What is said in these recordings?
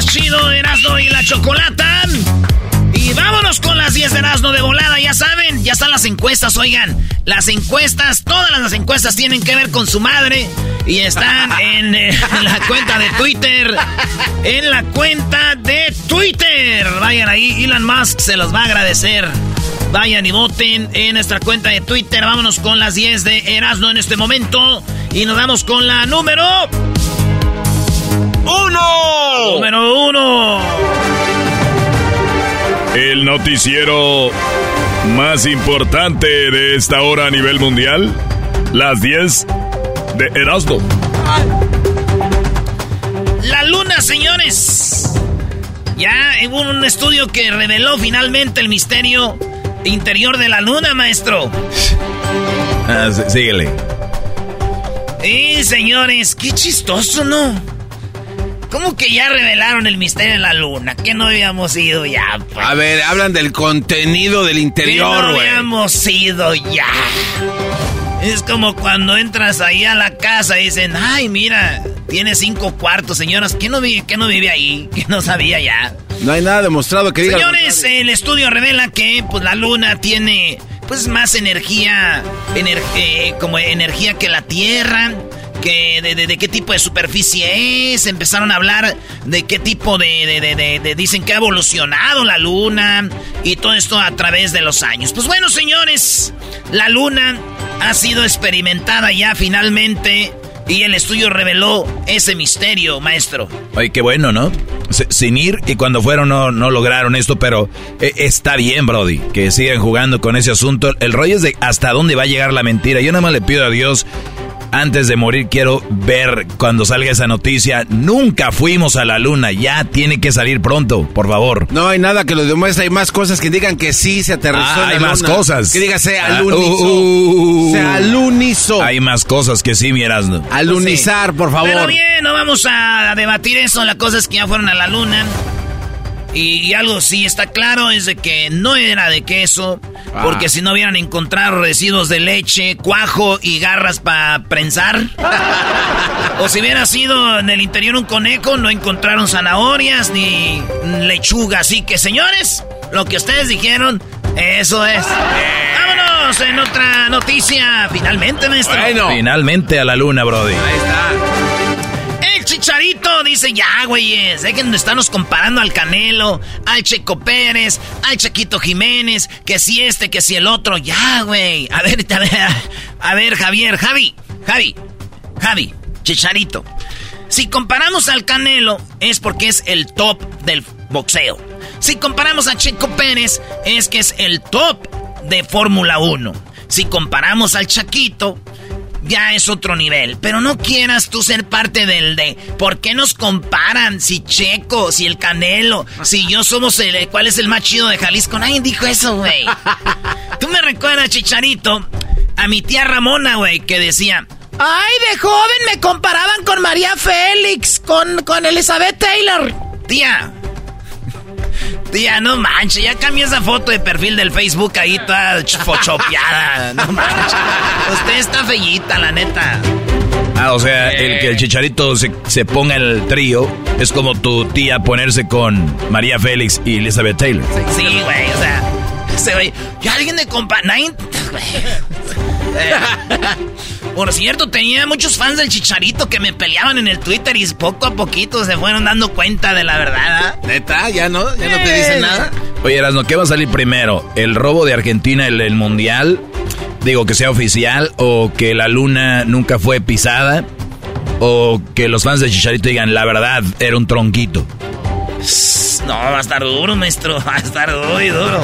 Más chido, Erasno y la Chocolata. Y vámonos con las 10 de Erasno de volada, ya saben, ya están las encuestas, oigan. Las encuestas, todas las encuestas tienen que ver con su madre. Y están en, eh, en la cuenta de Twitter. En la cuenta de Twitter. Vayan ahí, Elon Musk se los va a agradecer. Vayan y voten en nuestra cuenta de Twitter. Vámonos con las 10 de Erasmo en este momento. Y nos vamos con la número. ¡Uno! Número uno. El noticiero más importante de esta hora a nivel mundial. Las 10 de Erasmo. La luna, señores. Ya hubo un estudio que reveló finalmente el misterio interior de la luna, maestro. Ah, sí- síguele. Y señores, qué chistoso, ¿no? ¿Cómo que ya revelaron el misterio de la luna? Que no habíamos ido ya. pues? A ver, hablan del contenido del interior, no güey. habíamos ido ya. Es como cuando entras ahí a la casa y dicen, ay, mira, tiene cinco cuartos, señoras. ¿Qué no, vi, qué no vive ahí? ¿Qué no sabía ya? No hay nada demostrado que diga. Señores, el estudio revela que pues la luna tiene pues más energía, ener- eh, como energía que la Tierra, que de, qué tipo de superficie es, empezaron a hablar de qué tipo de, dicen que ha evolucionado la luna y todo esto a través de los años. Pues bueno, señores, la luna ha sido experimentada ya finalmente y el estudio reveló ese misterio, maestro. Oye, qué bueno, ¿no? Sin ir y cuando fueron no, no lograron esto, pero eh, está bien, Brody, que sigan jugando con ese asunto. El rollo es de hasta dónde va a llegar la mentira. Yo nada más le pido a Dios, antes de morir quiero ver cuando salga esa noticia. Nunca fuimos a la luna, ya tiene que salir pronto, por favor. No hay nada que lo demuestre. Hay más cosas que digan que sí se aterrizó. Ah, en la hay más cosas. Que diga se Ah, alunizó. uh, uh, se alunizó. Hay más cosas que sí, mi Erasmo. Alunizar, por favor. Pero bien, no vamos a debatir eso. La cosa es que ya fueron a la luna. Y, y algo sí está claro es de que no era de queso, Ah. porque si no hubieran encontrado residuos de leche, cuajo y garras para prensar. o si hubiera sido en el interior un conejo, no encontraron zanahorias ni lechuga. Así que, señores, lo que ustedes dijeron, eso es. Vámonos en otra noticia. Finalmente, maestro. Finalmente a la luna, Brody. Ahí está. Chicharito dice, ya, güeyes, dejen de estarnos comparando al Canelo, al Checo Pérez, al Chaquito Jiménez, que si este, que si el otro, ya, güey. A ver, a ver, a ver, Javier, Javi, Javi, Javi, chicharito. Si comparamos al Canelo, es porque es el top del boxeo. Si comparamos a Checo Pérez, es que es el top de Fórmula 1. Si comparamos al Chaquito, ya es otro nivel. Pero no quieras tú ser parte del de. ¿Por qué nos comparan? Si Checo, si el Canelo, si yo somos el. ¿Cuál es el más chido de Jalisco? Nadie dijo eso, güey. tú me recuerdas, Chicharito, a mi tía Ramona, güey, que decía. Ay, de joven me comparaban con María Félix, con, con Elizabeth Taylor. Tía, Tía, no manches, ya cambié esa foto de perfil del Facebook ahí toda fochopeada. No manches. Usted está fellita, la neta. Ah, o sea, el que el chicharito se, se, ponga en el trío es como tu tía ponerse con María Félix y Elizabeth Taylor. Sí, güey, o sea, ese güey. Ya alguien de compa. Por cierto, tenía muchos fans del Chicharito que me peleaban en el Twitter y poco a poquito se fueron dando cuenta de la verdad. ¿ah? ¿Neta? ¿Ya no? ¿Ya no te dicen nada? Oye, Erasno, ¿qué va a salir primero? ¿El robo de Argentina en el Mundial? Digo, que sea oficial o que la luna nunca fue pisada o que los fans de Chicharito digan, la verdad, era un tronquito. No, va a estar duro, maestro. Va a estar muy duro.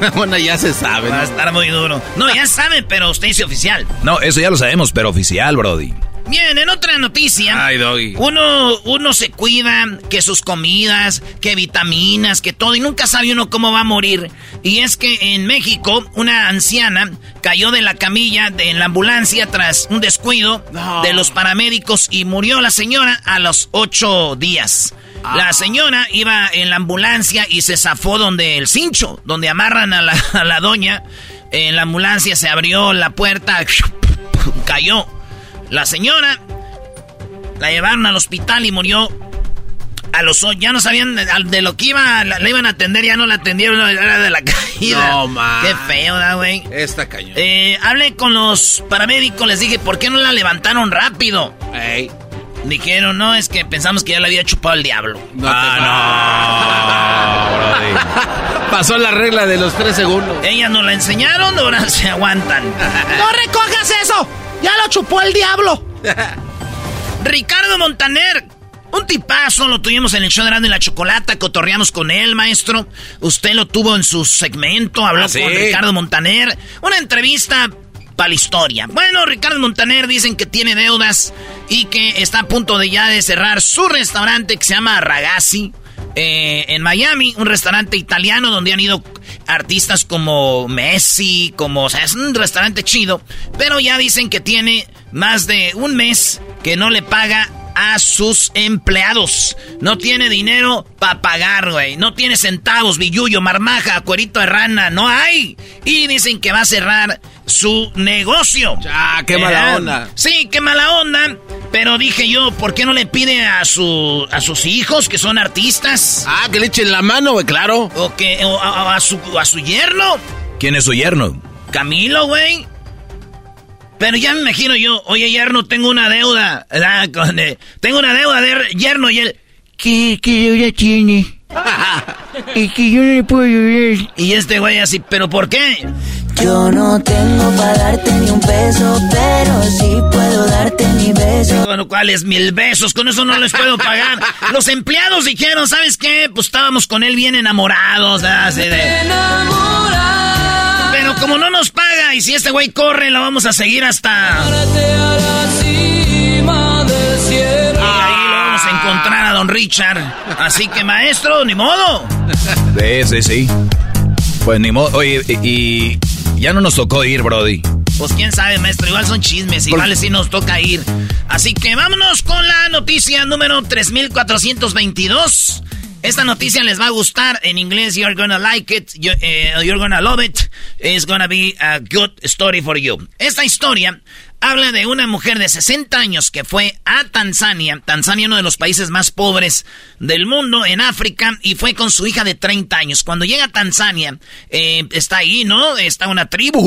bueno, ya se sabe. Va a estar muy duro. No, ya saben, pero usted dice oficial. No, eso ya lo sabemos, pero oficial, Brody. Bien, en otra noticia. Ay, Doggy. Uno, uno se cuida, que sus comidas, que vitaminas, que todo, y nunca sabe uno cómo va a morir. Y es que en México, una anciana cayó de la camilla de, en la ambulancia tras un descuido de los paramédicos y murió la señora a los ocho días. La señora iba en la ambulancia y se zafó donde el cincho, donde amarran a la, doña. En la ambulancia se abrió la puerta, cayó. La señora la llevaron al hospital y murió a los ya no sabían de, lo que iba, la, iban a atender, ya no la atendieron, era de la caída. No, man. Qué feo, güey? Esta cañón. Eh, hablé con los paramédicos, les dije, ¿por qué no la levantaron rápido? Ey. Dijeron, no, es que pensamos que ya le había chupado el diablo. ah, no. Pasó la regla de los tres segundos. Ellas nos la enseñaron, ahora se aguantan. ¡No recojas eso! ¡Ya lo chupó el diablo! Ricardo Montaner. Un tipazo, lo tuvimos en el show de Grande y la Chocolata, cotorreamos con él, maestro. Usted lo tuvo en su segmento, habló ¿Ah, sí? con Ricardo Montaner. Una entrevista para la historia. Bueno, Ricardo Montaner dicen que tiene deudas y que está a punto de ya de cerrar su restaurante que se llama Ragazzi. eh, en Miami, un restaurante italiano donde han ido artistas como Messi, como, es un restaurante chido, pero ya dicen que tiene más de un mes que no le paga a sus empleados. No tiene dinero para pagar, güey. No tiene centavos, billuyo, marmaja, cuerito de rana. No hay. Y dicen que va a cerrar su negocio. Ya, qué mala onda. Sí, qué mala onda. Pero dije yo, ¿por qué no le pide a, su, a sus hijos que son artistas? Ah, que le echen la mano, güey, claro. O, que, o a, a su, a su yerno. ¿Quién es su yerno? Camilo, güey. Pero ya me imagino yo, oye, yerno, tengo una deuda. ¿verdad? Con, eh, tengo una deuda de yerno y él. ¿Qué, qué deuda tiene? y que yo no le puedo ayudar. Y este güey así, ¿pero por qué? Yo no tengo para darte ni un peso, pero sí puedo darte mi beso. Bueno, ¿cuáles mil besos? Con eso no les puedo pagar. Los empleados dijeron, ¿sabes qué? Pues estábamos con él bien enamorados. Así de... Pero como no nos paga y si este güey corre, lo vamos a seguir hasta... Y ahí lo vamos a encontrar a don Richard. Así que, maestro, ni modo. Sí, sí, sí. Pues ni modo. Oye, y, y ya no nos tocó ir, Brody. Pues quién sabe, maestro, igual son chismes, igual sí nos toca ir. Así que vámonos con la noticia número 3422. Esta noticia les va a gustar en inglés. You're gonna like it. You- eh, you're gonna love it. It's gonna be a good story for you. Esta historia habla de una mujer de 60 años que fue a Tanzania. Tanzania, uno de los países más pobres del mundo, en África, y fue con su hija de 30 años. Cuando llega a Tanzania, eh, está ahí, ¿no? Está una tribu.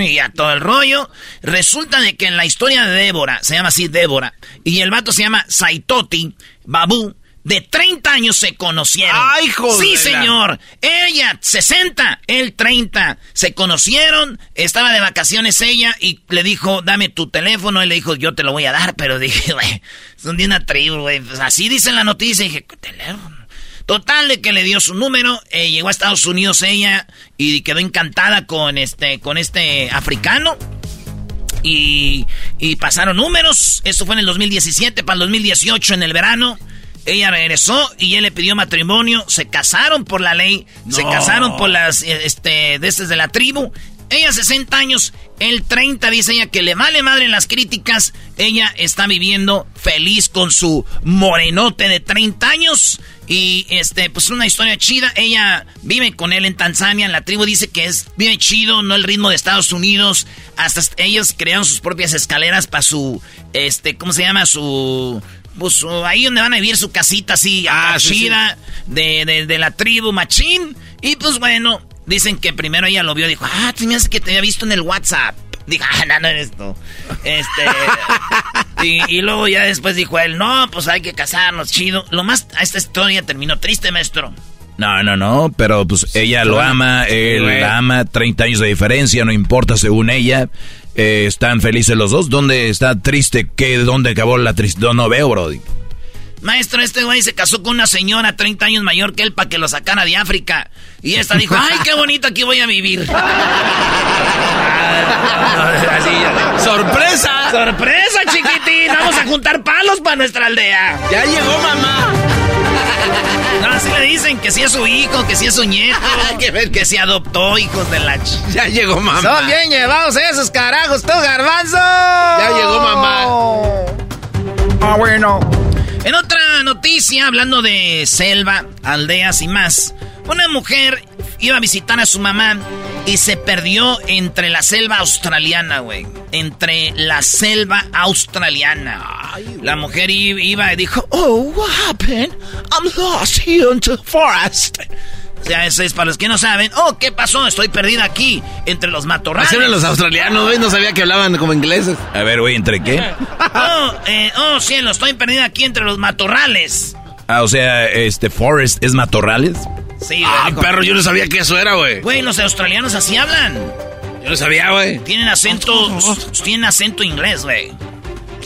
Y a todo el rollo. Resulta de que en la historia de Débora, se llama así Débora, y el vato se llama Saitoti Babu. De 30 años se conocieron. ¡Ay, joder! Sí, señor. Ella, 60, él 30. Se conocieron, estaba de vacaciones ella y le dijo, dame tu teléfono. Él le dijo, yo te lo voy a dar, pero dije, güey, son de una tribu, güey. Pues así dice en la noticia. Y dije, ¿teléfono? Total de que le dio su número, eh, llegó a Estados Unidos ella y quedó encantada con este, con este africano. Y, y pasaron números. Eso fue en el 2017, para el 2018 en el verano. Ella regresó y él le pidió matrimonio. Se casaron por la ley. Se casaron por las, eh, este, desde de la tribu. Ella 60 años, él 30, dice ella que le vale madre en las críticas. Ella está viviendo feliz con su morenote de 30 años. Y este, pues una historia chida. Ella vive con él en Tanzania. En la tribu dice que es, vive chido, no el ritmo de Estados Unidos. Hasta ellos crearon sus propias escaleras para su, este, ¿cómo se llama? Su, pues ahí donde van a vivir su casita así, ah, chida, De, de, de la tribu machín. Y pues bueno, Dicen que primero ella lo vio y dijo, ah, tenías que te había visto en el WhatsApp. Dijo, ah, no, no eres tú. Este. y, luego ya después dijo él, no, pues hay que casarnos, chido. Lo más, esta historia terminó triste, maestro. No, no, no, pero pues ella lo ama, él la ama, 30 años de diferencia, no importa según ella. Eh, están felices los dos. ¿Dónde está triste? ¿Qué, ¿Dónde acabó la tristeza? No, veo, Brody. Maestro, este güey se casó con una señora 30 años mayor que él para que lo sacara de África. Y esta dijo, ay, qué bonito, aquí voy a vivir. ¡Sorpresa! ¡Sorpresa, chiquitín! Vamos a juntar palos para nuestra aldea. ¡Ya llegó mamá! Así le dicen que sí es su hijo, que sí es su nieto, que se adoptó, hijos de la ch... Ya llegó mamá. Son bien llevados esos carajos, tú, garbanzo. Ya llegó mamá. Ah, bueno. En otra noticia, hablando de selva, aldeas y más, una mujer iba a visitar a su mamá y se perdió entre la selva australiana, güey. Entre la selva australiana. La mujer iba y dijo, Oh, what happened? I'm lost here in the forest. O sea, eso es para los que no saben. Oh, ¿qué pasó? Estoy perdida aquí, entre los matorrales. Así los australianos, güey. No sabía que hablaban como ingleses. A ver, güey, ¿entre qué? oh, eh, oh, cielo, estoy perdida aquí entre los matorrales. Ah, o sea, este, forest es matorrales. Sí, Ah, perro, yo no sabía que eso era, güey. Güey, los australianos así hablan. Yo no sabía, güey. Tienen acento, tienen acento inglés, güey.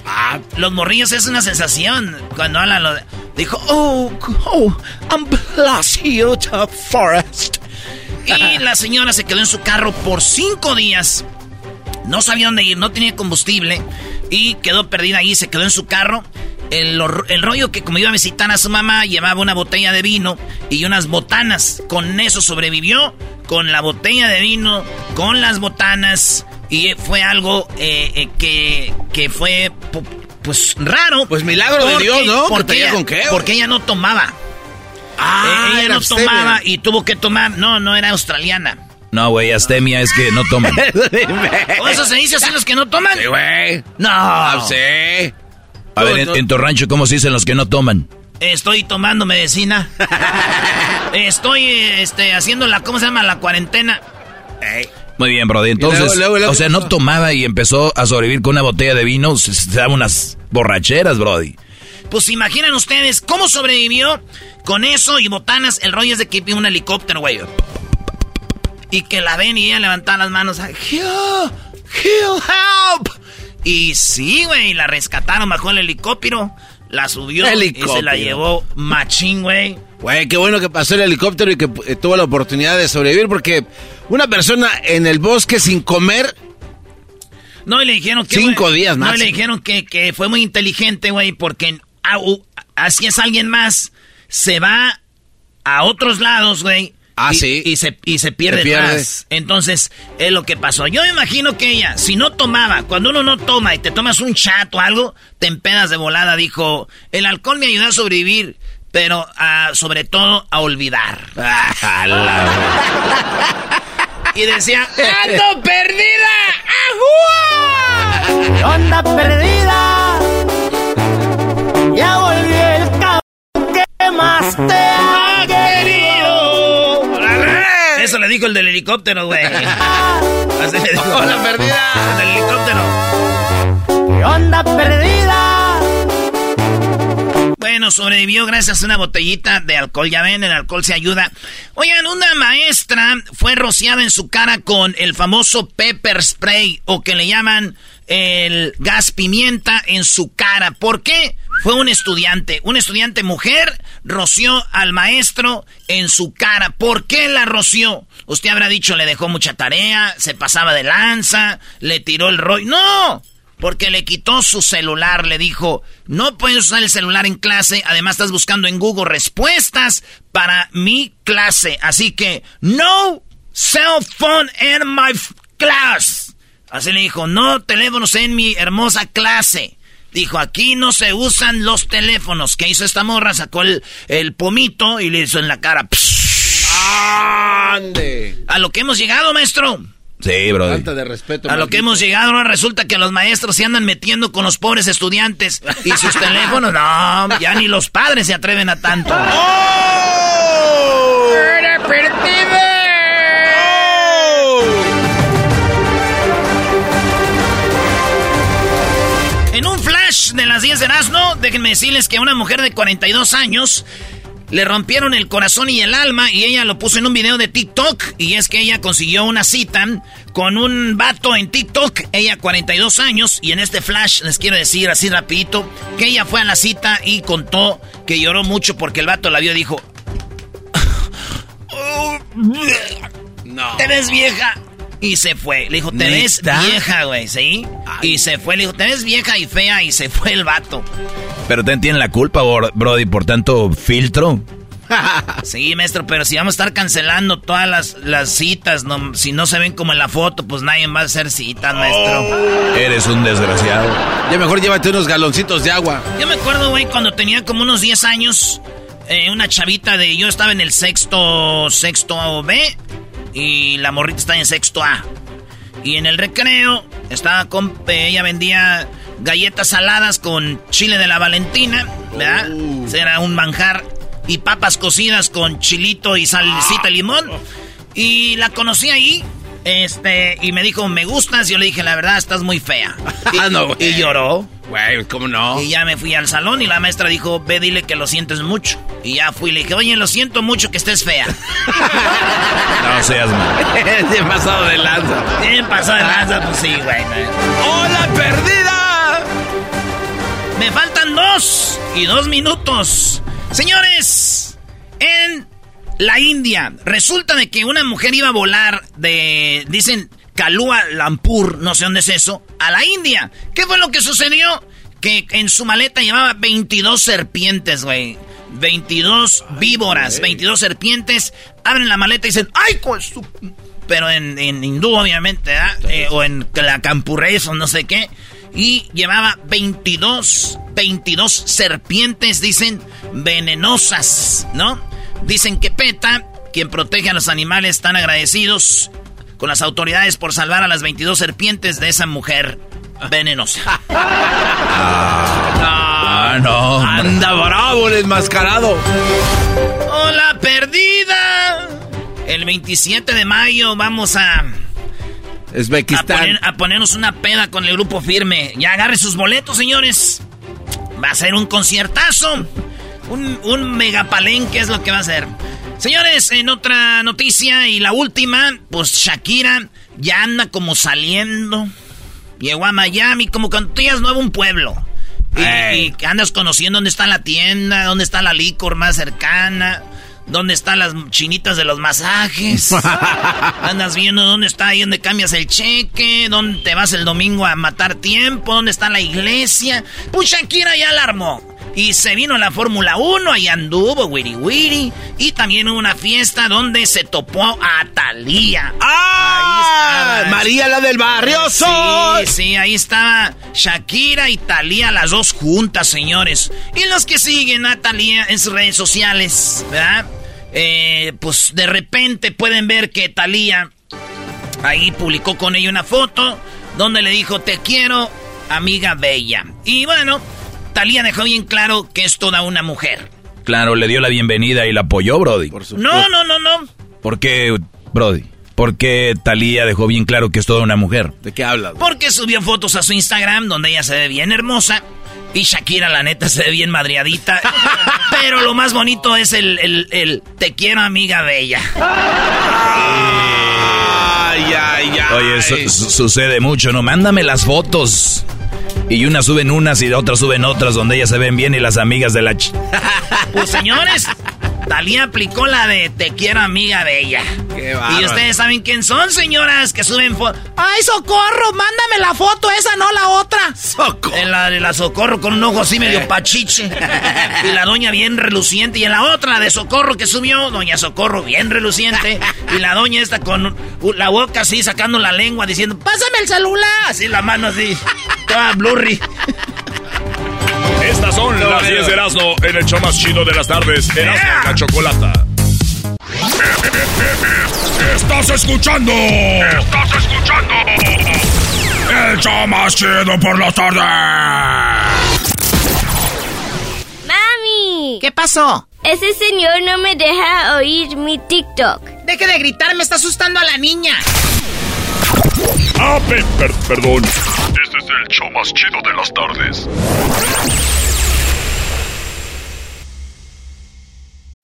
Ah, los morrillos es una sensación cuando hablan lo de... Dijo, oh, oh, I'm to forest. Y la señora se quedó en su carro por cinco días. No sabía dónde ir, no tenía combustible. Y quedó perdida ahí, se quedó en su carro. El, el, rollo que como iba a visitar a su mamá, llevaba una botella de vino y unas botanas. Con eso sobrevivió, con la botella de vino, con las botanas. Y fue algo eh, eh, que, que fue pues raro. Pues milagro de Dios, ¿no? Porque, ella, con qué, porque ella no tomaba. Ah, eh, ella no tomaba y tuvo que tomar. No, no era australiana. No, güey, astemia es que no toman. ¿O eso se dice así los que no toman? Sí, güey. No. Ah, sí. A ver, en, en, tu rancho, ¿cómo se dicen los que no toman? Estoy tomando medicina. Estoy, este, haciendo la, ¿cómo se llama? La cuarentena. Muy bien, Brody. Entonces, luego, luego, luego, o sea, no tomaba y empezó a sobrevivir con una botella de vino. Se, se daba unas borracheras, Brody. Pues imaginan ustedes cómo sobrevivió con eso y botanas. El rollo es de que vi un helicóptero, güey. Y que la ven y ella levantaba las manos. Help, help. Y sí, güey, la rescataron bajo el helicóptero. La subió y se la llevó machín, güey. Güey, qué bueno que pasó el helicóptero y que eh, tuvo la oportunidad de sobrevivir porque una persona en el bosque sin comer... No, y le dijeron que... Cinco wey, días más. No, y le dijeron que, que fue muy inteligente, güey, porque así es alguien más. Se va a otros lados, güey. Ah, y, sí. Y se, y se pierde, Se pierde. más. Entonces, es lo que pasó. Yo me imagino que ella, si no tomaba, cuando uno no toma y te tomas un chat o algo, te empedas de volada. Dijo, el alcohol me ayuda a sobrevivir, pero uh, sobre todo a olvidar. y decía, ¡ando perdida! ¡Ajúa! ¡Onda perdida! Ya volví el cabrón que más te ha querido. Eso le dijo el del helicóptero, güey. Así le dijo. ¡Hola, perdida! El del helicóptero. ¿Qué onda perdida? Bueno, sobrevivió gracias a una botellita de alcohol. Ya ven, el alcohol se ayuda. Oigan, una maestra fue rociada en su cara con el famoso pepper spray, o que le llaman el gas pimienta en su cara. ¿Por qué? Fue un estudiante, un estudiante mujer roció al maestro en su cara. ¿Por qué la roció? Usted habrá dicho le dejó mucha tarea, se pasaba de lanza, le tiró el rollo. ¡No! Porque le quitó su celular, le dijo, no puedes usar el celular en clase, además estás buscando en Google respuestas para mi clase. Así que, no cell phone in my class. Así le dijo, no teléfonos en mi hermosa clase. Dijo, aquí no se usan los teléfonos. ¿Qué hizo esta morra? Sacó el, el pomito y le hizo en la cara. ¡Ande! A lo que hemos llegado, maestro. Sí, bro. Falta de respeto. A lo que hemos llegado, ahora resulta que los maestros se andan metiendo con los pobres estudiantes y sus teléfonos, no, ya ni los padres se atreven a tanto. ¡Oh! En 10 de Erasmo, déjenme decirles que una mujer de 42 años le rompieron el corazón y el alma y ella lo puso en un video de TikTok y es que ella consiguió una cita con un vato en TikTok, ella 42 años y en este flash les quiero decir así rapidito que ella fue a la cita y contó que lloró mucho porque el vato la vio y dijo No. ¿Te ves vieja? Y se fue. Le dijo, te ves vieja, güey, ¿sí? Y se fue. Le dijo, te ves vieja y fea. Y se fue el vato. Pero te tienen la culpa, bro- Brody, por tanto filtro. Sí, maestro, pero si vamos a estar cancelando todas las, las citas, no, si no se ven como en la foto, pues nadie va a hacer citas, maestro. Eres un desgraciado. Ya mejor llévate unos galoncitos de agua. Yo me acuerdo, güey, cuando tenía como unos 10 años, eh, una chavita de... Yo estaba en el sexto, sexto B y la morrita está en sexto A. Y en el recreo estaba con... eh, ella vendía galletas saladas con chile de la Valentina, ¿verdad? Era un manjar. Y papas cocidas con chilito y salsita limón. Y la conocí ahí. Este, y me dijo, me gustas. Yo le dije, la verdad, estás muy fea. Y, Ah, no, y lloró. Güey, ¿cómo no? Y ya me fui al salón y la maestra dijo, ve, dile que lo sientes mucho. Y ya fui y le dije, oye, lo siento mucho que estés fea. No seas mal. Bien pasado de lanza. Bien pasado de lanza, pues sí, güey. ¡Hola, perdida! Me faltan dos y dos minutos. Señores, en la India, resulta de que una mujer iba a volar de, dicen, Kalua Lampur, no sé dónde es eso, a la India. ¿Qué fue lo que sucedió? Que en su maleta llevaba 22 serpientes, güey. 22 víboras, 22 serpientes. Abren la maleta y dicen, ¡ay. Pero en, en hindú, obviamente. Eh, o en la campurrés o no sé qué. Y llevaba 22, 22 serpientes, dicen, venenosas, ¿no? Dicen que PETA, quien protege a los animales, están agradecidos con las autoridades por salvar a las 22 serpientes de esa mujer venenosa. Ah, no. Anda bravo el enmascarado. ¡Hola, perdida! El 27 de mayo vamos a, a, Uzbekistán. poner- a ponernos una peda con el grupo firme. Ya agarre sus boletos, señores. Va a ser un conciertazo. Un, un megapalenque es lo que va a ser. Señores, en otra noticia y la última, pues Shakira ya anda como saliendo. Llegó a Miami, como cuando tú llegas nuevo a un pueblo. Y andas conociendo dónde está la tienda, dónde está la licor más cercana, dónde están las chinitas de los masajes. andas viendo dónde está ahí donde cambias el cheque, dónde te vas el domingo a matar tiempo, dónde está la iglesia. Pues Shakira ya la armó. Y se vino a la Fórmula 1, ahí anduvo, wiri wiri. Y también hubo una fiesta donde se topó a Thalía. ¡Ah! Ahí estaba. María la del barrio soy. Sí, sí, ahí estaba Shakira y Talía, las dos juntas, señores. Y los que siguen a Talía en sus redes sociales, ¿verdad? Eh, pues de repente pueden ver que Talía ahí publicó con ella una foto donde le dijo, te quiero, amiga bella. Y bueno, Talía dejó bien claro que es toda una mujer. Claro, le dio la bienvenida y la apoyó, Brody. Por supuesto. No, no, no, no. ¿Por qué, Brody? ¿Por qué Talía dejó bien claro que es toda una mujer? ¿De qué hablas? Porque subió fotos a su Instagram donde ella se ve bien hermosa. Y Shakira, la neta, se ve bien madriadita. Pero lo más bonito es el, el, el te quiero, amiga bella. Ay, ay, Oye, eso sucede mucho, ¿no? Mándame las fotos. Y unas suben unas y otras suben otras donde ellas se ven bien y las amigas de la... Ch. Pues señores, Talía aplicó la de te quiero amiga de ella. y ustedes saben quién son, señoras, que suben fotos. ¡Ay, socorro! Mándame la foto, esa no la otra. Socorro. En la de la socorro con un ojo así medio eh. pachiche. y la doña bien reluciente. Y en la otra, la de socorro que subió, doña socorro bien reluciente. y la doña esta con la boca así sacando la lengua diciendo, ¡pásame el celular! Así la mano así, toda blurry. Estas son las 10 de Erasmo en el show más chido de las tardes. Erasmo la chocolata. Estás escuchando. Estás escuchando. El show más chido por las tardes. ¡Mami! ¿Qué pasó? Ese señor no me deja oír mi TikTok. Deje de gritar, me está asustando a la niña. Ah, perdón. Este es el show más chido de las tardes.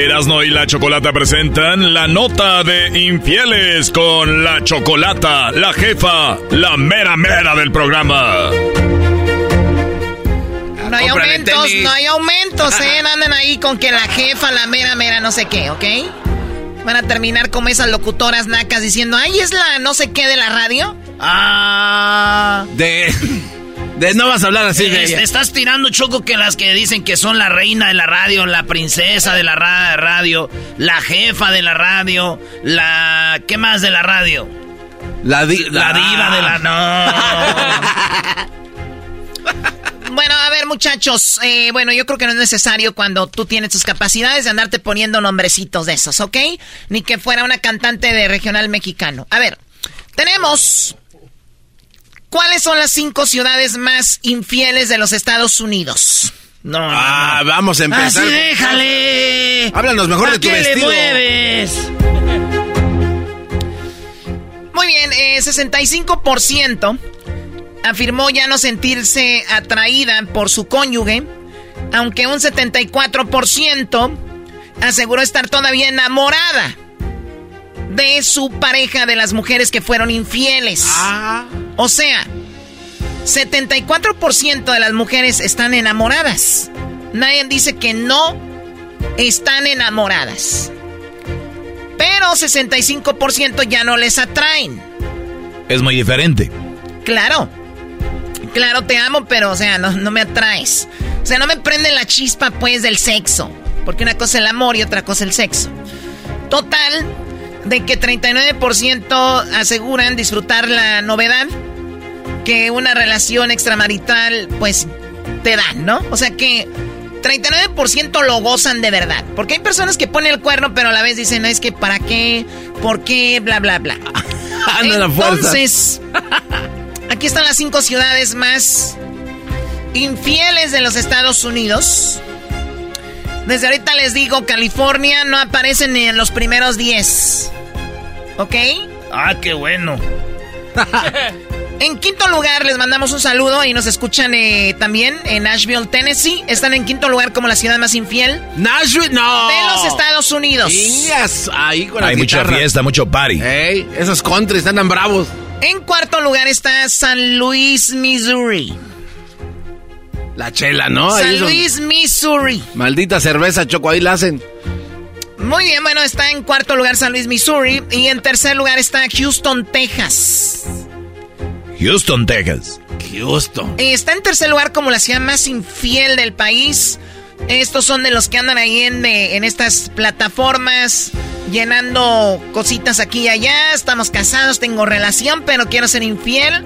Erasno y la Chocolata presentan la nota de infieles con la Chocolata, la jefa, la mera mera del programa. No hay aumentos, no hay aumentos, ¿eh? Anden ahí con que la jefa, la mera mera, no sé qué, ¿ok? Van a terminar como esas locutoras nacas diciendo, ay, es la no sé qué de la radio. Ah. De no vas a hablar así de ella. Estás tirando, Choco, que las que dicen que son la reina de la radio, la princesa de la radio, la jefa de la radio, la... ¿Qué más de la radio? La, la diva de la... No. Bueno, a ver, muchachos. Eh, bueno, yo creo que no es necesario cuando tú tienes tus capacidades de andarte poniendo nombrecitos de esos, ¿ok? Ni que fuera una cantante de regional mexicano. A ver, tenemos ¿Cuáles son las cinco ciudades más infieles de los Estados Unidos? No, ah, vamos a empezar. Así déjale. Háblanos mejor de tu qué le mueves? Muy bien, eh, 65% afirmó ya no sentirse atraída por su cónyuge, aunque un 74% aseguró estar todavía enamorada de su pareja, de las mujeres que fueron infieles. Ah. O sea, 74% de las mujeres están enamoradas. Nadie dice que no están enamoradas. Pero 65% ya no les atraen. Es muy diferente. Claro. Claro, te amo, pero, o sea, no, no me atraes. O sea, no me prende la chispa, pues, del sexo. Porque una cosa es el amor y otra cosa el sexo. Total, de que 39% aseguran disfrutar la novedad que una relación extramarital pues te da, ¿no? O sea que 39% lo gozan de verdad. Porque hay personas que ponen el cuerno pero a la vez dicen, es que para qué, por qué, bla, bla, bla. Entonces, aquí están las cinco ciudades más infieles de los Estados Unidos. Desde ahorita les digo, California no aparece ni en los primeros 10. ¿Ok? Ah, qué bueno. En quinto lugar, les mandamos un saludo y nos escuchan eh, también en Nashville, Tennessee. Están en quinto lugar como la ciudad más infiel. Nashville, no. De los Estados Unidos. ahí con Hay mucha fiesta, mucho party. Ey, esos countries andan bravos. En cuarto lugar está San Luis, Missouri. La chela, ¿no? San Luis, Missouri. Maldita cerveza, Choco, ahí la hacen. Muy bien, bueno, está en cuarto lugar San Luis, Missouri. Y en tercer lugar está Houston, Texas. Houston, Texas. Houston. Está en tercer lugar como la ciudad más infiel del país. Estos son de los que andan ahí en, en estas plataformas llenando cositas aquí y allá. Estamos casados, tengo relación, pero quiero ser infiel.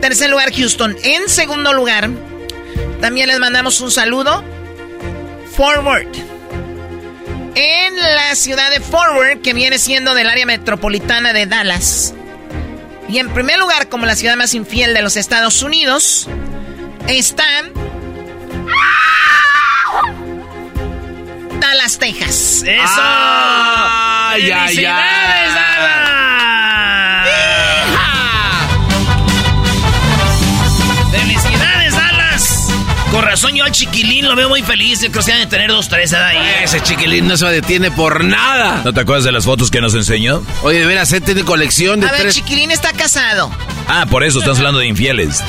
Tercer lugar, Houston. En segundo lugar, también les mandamos un saludo. Forward. En la ciudad de Forward, que viene siendo del área metropolitana de Dallas. Y en primer lugar, como la ciudad más infiel de los Estados Unidos, están Dallas, Texas. ¡Eso! ¡Ay, ay, ay! Yo al chiquilín lo veo muy feliz. Creo que se de tener dos, tres ahí. Ese chiquilín no se detiene por nada. ¿No te acuerdas de las fotos que nos enseñó? Oye, de veras, él tiene colección de A ver, chiquilín está casado. Ah, por eso estamos hablando de infieles.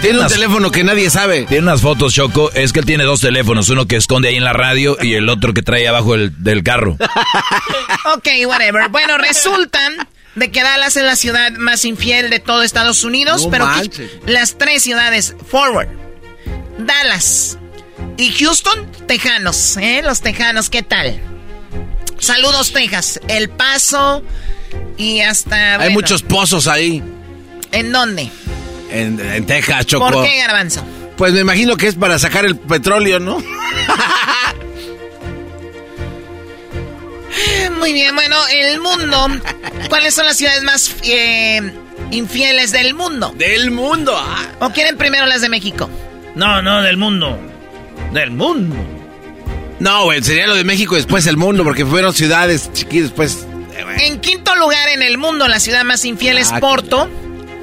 Tiene un teléfono que nadie sabe. Tiene unas fotos, Choco. Es que él tiene dos teléfonos. Uno que esconde ahí en la radio y el otro que trae abajo del carro. ok, whatever. Bueno, resultan de que Dallas es la ciudad más infiel de todo Estados Unidos, pero las tres ciudades, Forward, Dallas y Houston, Tejanos, ¿eh? Los Tejanos, ¿qué tal? Saludos, Texas. El Paso y hasta... Hay muchos pozos ahí. ¿En dónde? En, Texas, Choco. ¿Por qué, Garbanzo? Pues me imagino que es para sacar el petróleo, ¿no? Muy bien, bueno, el mundo. ¿Cuáles son las ciudades más eh, infieles del mundo? Del mundo. Ah. ¿O quieren primero las de México? No, no, del mundo. Del mundo. No, güey, sería lo de México después el mundo, porque fueron ciudades chiquitas después. Eh, en quinto lugar en el mundo, la ciudad más infiel es ah, Porto,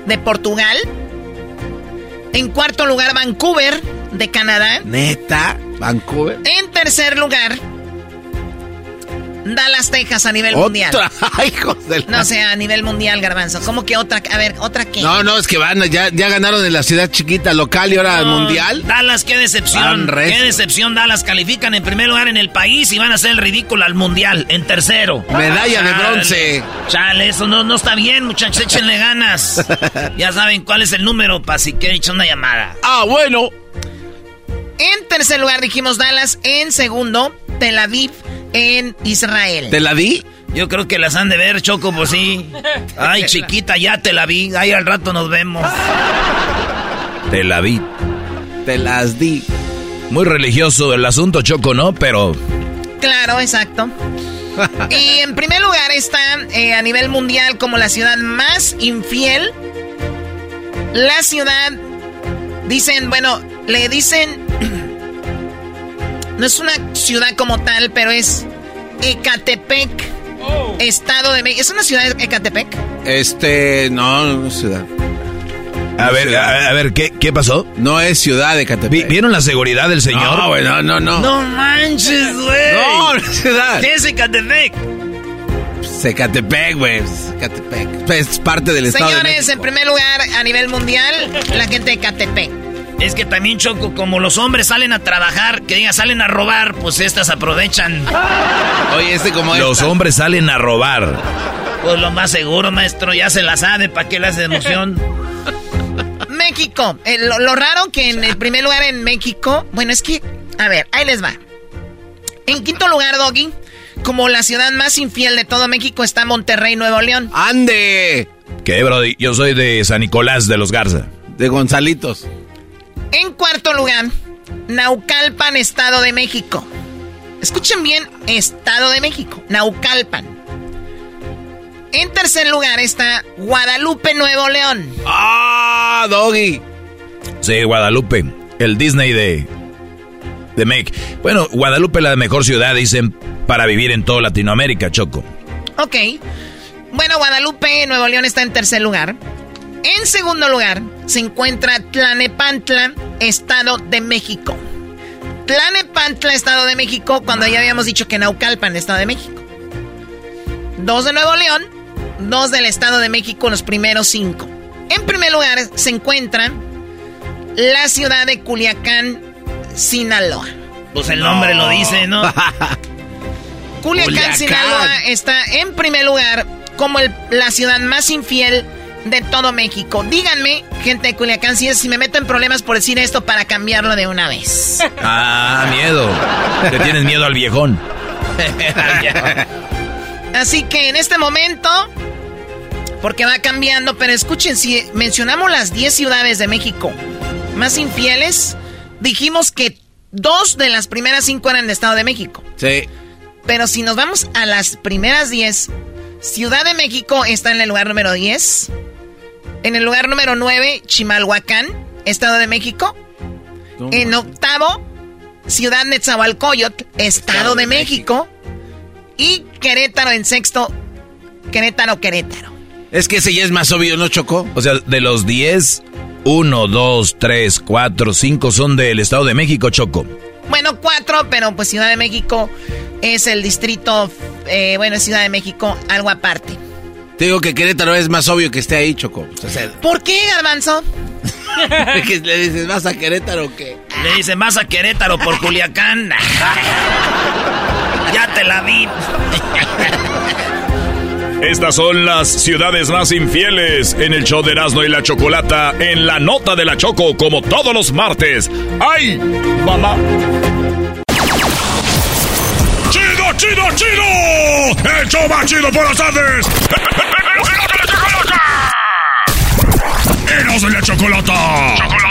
de Portugal. En cuarto lugar, Vancouver, de Canadá. Neta, Vancouver. En tercer lugar, Dallas, Texas a nivel mundial. No sé, a nivel mundial, Garbanzo. ¿Cómo que otra? A ver, ¿otra qué? No, no, es que van, ya, ya ganaron en la ciudad chiquita local y ahora mundial. Dallas, qué decepción. Qué decepción, Dallas. Califican en primer lugar en el país y van a hacer el ridículo al mundial en tercero. Medalla de bronce. Chale, eso no, no está bien, muchachos. Échenle ganas. ya saben cuál es el número para si quieren echar una llamada. Ah, bueno. En tercer lugar dijimos Dallas. En segundo, Tel Aviv en Israel. ¿Te la di? Yo creo que las han de ver, Choco, pues sí. Ay, chiquita, ya te la vi. Ahí al rato nos vemos. Te la vi. Te las di. Muy religioso el asunto, Choco, ¿no? Pero... Claro, exacto. y en primer lugar está eh, a nivel mundial como la ciudad más infiel. La ciudad, dicen, bueno, le dicen no es una ciudad como tal, pero es Ecatepec, oh. Estado de México. ¿Es una ciudad de Ecatepec? Este, no, no es ciudad. A ver, a, ver, ¿qué, ¿qué pasó? No es ciudad de Ecatepec. ¿Vieron la seguridad del señor? No, güey, no, no, no. No manches, güey. No, no es ciudad. ¿Qué es Ecatepec? Ecatepec, güey. Ecatepec. Es parte del estado Señores, en primer lugar, a nivel mundial, la gente de Ecatepec. Es que también, Choco, como los hombres salen a trabajar, que diga, salen a robar, pues estas aprovechan. Oye, este como... Los hombres salen a robar. Pues lo más seguro, maestro, ya se la sabe, ¿para qué le hace emoción? México. Eh, lo, raro que en el primer lugar en México, bueno, es que, a ver, ahí les va. En quinto lugar, Doggy, como la ciudad más infiel de todo México está Monterrey, Nuevo León. ¡Ande! ¿Qué, Brody? Yo soy de San Nicolás de los Garza. De Gonzalitos. En cuarto lugar, Naucalpan, Estado de México. Escuchen bien, Estado de México, Naucalpan. En tercer lugar está Guadalupe, Nuevo León. ¡Ah, Doggy! Sí, Guadalupe, el Disney de, de México. Bueno, Guadalupe es la mejor ciudad, dicen, para vivir en toda Latinoamérica, Choco. Ok. Bueno, Guadalupe, Nuevo León está en tercer lugar. En segundo lugar se encuentra Tlanepantla, Estado de México. Tlanepantla, Estado de México, cuando ya habíamos dicho que Naucalpan, Estado de México. Dos de Nuevo León, dos del Estado de México, los primeros cinco. En primer lugar se encuentra la ciudad de Culiacán, Sinaloa. Pues el nombre lo dice, ¿no? Culiacán, Sinaloa está en primer lugar como la ciudad más infiel de todo México. Díganme, gente de Culiacán, si, si me meto en problemas por decir esto para cambiarlo de una vez. Ah, miedo. Te tienes miedo al viejón. Así que en este momento, porque va cambiando, pero escuchen, si mencionamos las 10 ciudades de México más infieles, dijimos que dos de las primeras cinco eran de Estado de México. Sí. Pero si nos vamos a las primeras 10, Ciudad de México está en el lugar número 10. En el lugar número 9, Chimalhuacán, Estado de México. En octavo, Ciudad Netzahualcoyot, Estado de México. Y Querétaro en sexto, Querétaro, Querétaro. Es que ese ya es más obvio, ¿no, Chocó? O sea, de los 10, 1, 2, 3, 4, 5 son del Estado de México, Choco. Bueno, cuatro, pero pues Ciudad de México es el distrito, eh, bueno, Ciudad de México, algo aparte. Te digo que Querétaro es más obvio que esté ahí, Choco. ¿Por qué, Garbanzo? ¿Le dices, ¿vas a Querétaro o qué? Le dicen, ¿vas a Querétaro por Culiacán? ya te la vi. Estas son las ciudades más infieles en el show de Erasmo y la Chocolata en la nota de la Choco como todos los martes. ¡Ay, mamá! ¡Chido, chido! ¡El show más chido por las tardes! ¡Erasmo y la Chocolata! ¡Chocolata!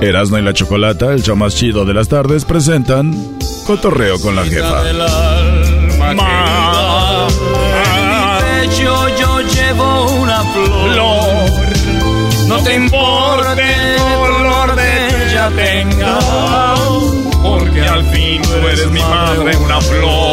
Erasmo y la Chocolata, el show más chido de las tardes, presentan Cotorreo con la jefa. yo llevo una flor. No te importe el color de ella tenga, porque al fin tú eres mi madre, una flor.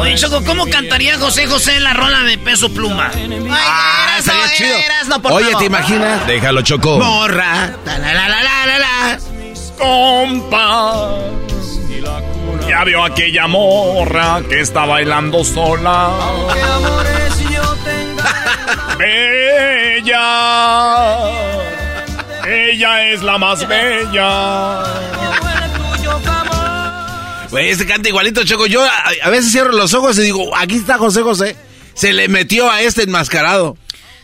Oye, Choco, ¿cómo cantaría José José la rola de peso pluma? Ay, Ah, chido. Por Oye, favor. ¿te imaginas? Déjalo, Choco. Morra. La, la, la, la, la, la, la. Compas. Ya vio aquella morra que está bailando sola. Bella. Ella es la más bella. Güey, este canta igualito, Choco. Yo a, a veces cierro los ojos y digo, aquí está José José. Se le metió a este enmascarado.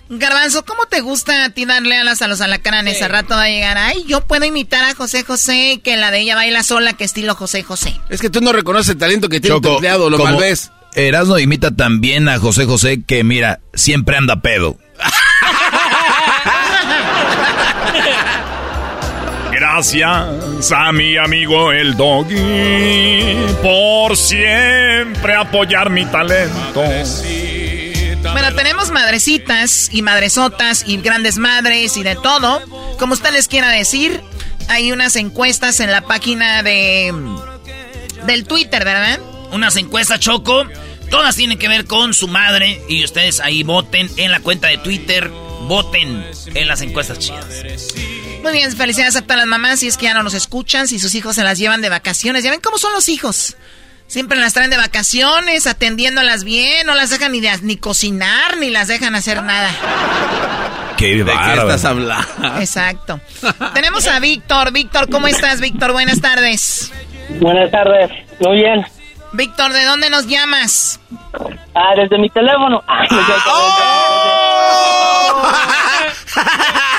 Garbanzo, ¿cómo te gusta a ti darle alas a los alacranes? Al rato va a llegar, ay, yo puedo imitar a José José, que la de ella baila sola, que estilo José José. Es que tú no reconoces el talento que tiene tu Choco, empleado, lo mal ves. Erasmo imita también a José José, que mira, siempre anda pedo. Gracias a mi amigo el doggy por siempre apoyar mi talento. Bueno, tenemos madrecitas y madresotas y grandes madres y de todo. Como usted les quiera decir, hay unas encuestas en la página de del Twitter, ¿verdad? Unas encuestas, Choco. Todas tienen que ver con su madre. Y ustedes ahí voten en la cuenta de Twitter. Voten en las encuestas chidas. Muy bien, felicidades a todas las mamás. Si es que ya no nos escuchan, si sus hijos se las llevan de vacaciones. Ya ven cómo son los hijos. Siempre las traen de vacaciones, atendiéndolas bien, no las dejan ni, ni cocinar, ni las dejan hacer nada. Qué ¿De qué estás hablando? Exacto. Tenemos a Víctor. Víctor, ¿cómo estás, Víctor? Buenas tardes. Buenas tardes, muy bien. Víctor, ¿de dónde nos llamas? Ah, desde mi teléfono. Ah,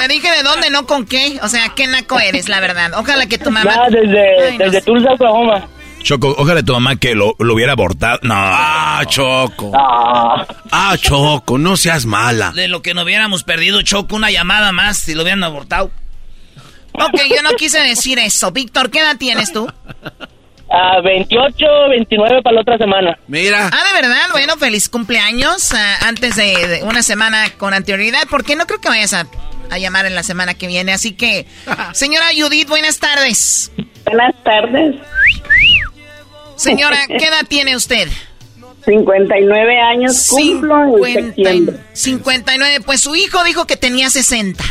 Te dije de dónde, no con qué. O sea, qué naco eres, la verdad. Ojalá que tu mamá... Ya, desde, desde Tulsa, Oklahoma. Choco, ojalá tu mamá que lo, lo hubiera abortado. No. Ah, Choco. Ah, Ah, Choco, no seas mala. De lo que no hubiéramos perdido, Choco, una llamada más si lo hubieran abortado. Ok, yo no quise decir eso. Víctor, ¿qué edad tienes tú? ah, 28, 29 para la otra semana. Mira. Ah, de verdad, bueno, feliz cumpleaños. ah, antes de, de una semana con anterioridad, porque no creo que vayas a, a llamar en la semana que viene. Así que, señora Judith, buenas tardes. Buenas tardes. Señora, ¿qué edad tiene usted? 59 años cumplo en 50 septiembre. 59, pues su hijo dijo que tenía 60.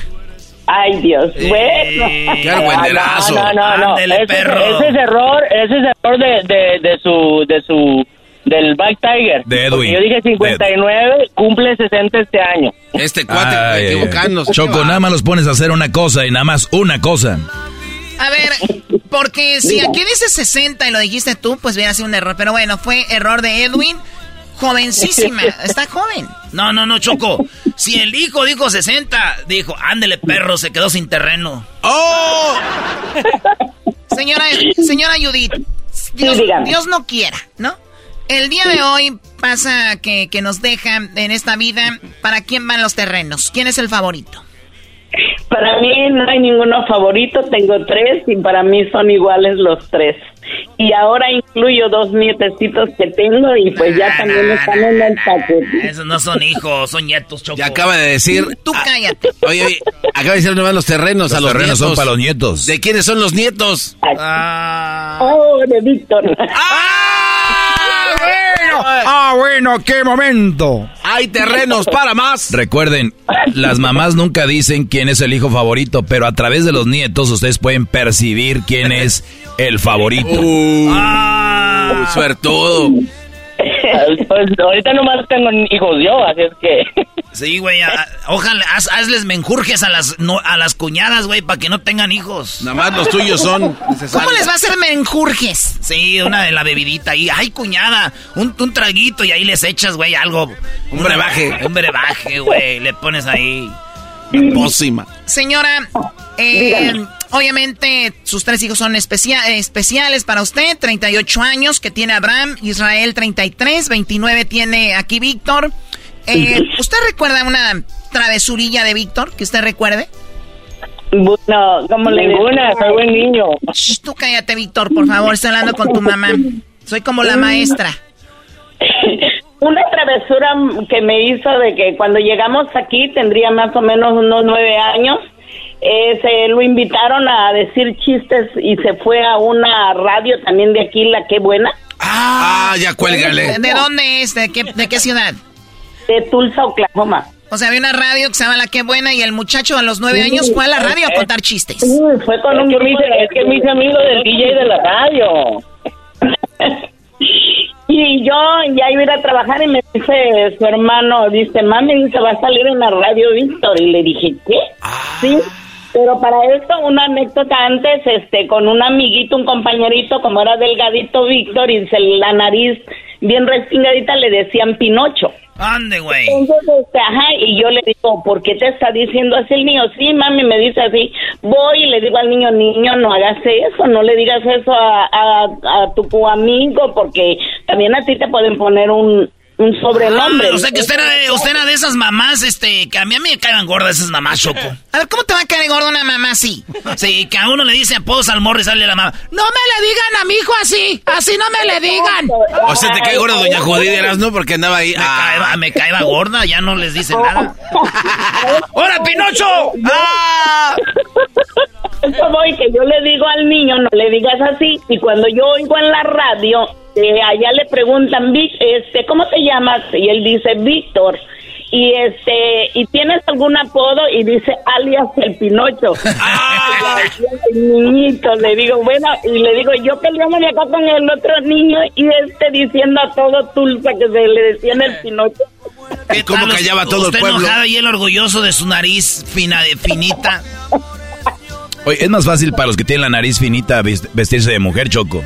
Ay, Dios, Eh, bueno. qué argüenderazo. No, no, no. Ándele, ese, perro. ese es error, ese es error de, de, de su, de su, del Black Tiger. De Edwin. Porque Yo dije 59, cumple 60 este año. Este cuate Ay, equivocándose. Choco, nada más los pones a hacer una cosa y nada más una cosa. A ver, porque si aquí dice 60 y lo dijiste tú, pues hubiera sido un error. Pero bueno, fue error de Edwin. Jovencísima, está joven. No, no, no, Choco. Si el hijo dijo 60, dijo, ándele perro, se quedó sin terreno. ¡Oh! Señora, señora Judith, Dios, dígame. Dios no quiera, ¿no? El día de hoy pasa que, que nos deja en esta vida, ¿para quién van los terrenos? ¿Quién es el favorito? Para mí no hay ninguno favorito, tengo tres y para mí son iguales los tres. Y ahora incluyo dos nietecitos que tengo y pues ya también están en el paquete. Esos no son hijos, son nietos, Choco. Ya acaba de decir. Tú cállate. Oye, oye, acaba de decir nomás los terrenos Los a los terrenos nietos. son para los nietos. ¿De quiénes son los nietos? Ah. Oh, de Víctor. Ah, bueno, qué momento. Hay terrenos para más. Recuerden, las mamás nunca dicen quién es el hijo favorito, pero a través de los nietos ustedes pueden percibir quién es el favorito. Uh, Ah. suertudo. Pues ahorita nomás tengo hijos yo, así es que... Sí, güey, ojalá, haz- hazles menjurjes a las, no, a las cuñadas, güey, para que no tengan hijos. Nada más los tuyos son necesarios. ¿Cómo les va a hacer menjurjes? Sí, una de la bebidita ahí. Ay, cuñada, un, un traguito y ahí les echas, güey, algo. Un brebaje. Un brebaje, güey, le pones ahí. Pócima. Señora, eh, obviamente sus tres hijos son especia- especiales para usted. 38 años que tiene Abraham, Israel 33, 29 tiene aquí Víctor. Eh, ¿Usted recuerda una travesurilla de Víctor que usted recuerde? Bueno, como le Ninguna, soy buen niño. Shh, tú cállate, Víctor, por favor. Estoy hablando con tu mamá. Soy como la maestra. Una travesura que me hizo de que cuando llegamos aquí tendría más o menos unos nueve años. eh, se lo invitaron a decir chistes y se fue a una radio también de aquí, la que buena, Ah, ya cuélgale. ¿De dónde es? ¿De qué, de qué ciudad? De Tulsa, Oklahoma. O sea, había una radio que se llama La Qué Buena y el muchacho a los nueve años fue a la radio a contar chistes. Fue con Es un que, me hice, es que me hice amigo del DJ de la radio. Y yo ya iba a ir a trabajar y me dice su hermano, dice, mami, dice, va a salir en la radio Víctor. Y le dije, ¿qué? Sí. Pero para esto, una anécdota antes, este, con un amiguito, un compañerito, como era delgadito Víctor, y se, la nariz bien respingadita, le decían Pinocho. Ande, güey. Entonces, este, ajá, y yo le digo, ¿por qué te está diciendo así el niño? Sí, mami, me dice así. Voy y le digo al niño, niño, no hagas eso, no le digas eso a, a, a tu amigo, porque también a ti te pueden poner un, un sobrenombre. Ah, o sea que usted era, de, usted era de esas mamás, este, que a mí, a mí me caen gordas esas mamás, Choco. A ver, ¿cómo te va a caer gorda una mamá así? Sí, que a uno le dice apodos al morro y sale la mamá. No me le digan a mi hijo así, así no me le digan. O sea, te cae gorda doña Judith, ¿no? Porque andaba ahí. Me, Ah, caeba, me caeba gorda, ya no les dice nada. ¡Hola, Pinocho! ¡Ah! Eso voy, que yo le digo al niño, no le digas así, y cuando yo oigo en la radio, eh, allá le preguntan, "Vic, este, ¿cómo te llamas? Y él dice, Víctor. y este y tienes algún apodo y dice alias el Pinocho. Ay, niñito, le digo, bueno, y le digo, yo peleándome acá con el otro niño y este diciendo a todo Tulsa que se le decían el Pinocho. ¿Cómo callaba todo el pueblo? enojado y el orgulloso de su nariz fina, finita. Oye, es más fácil para los que tienen la nariz finita vestirse de mujer, Choco.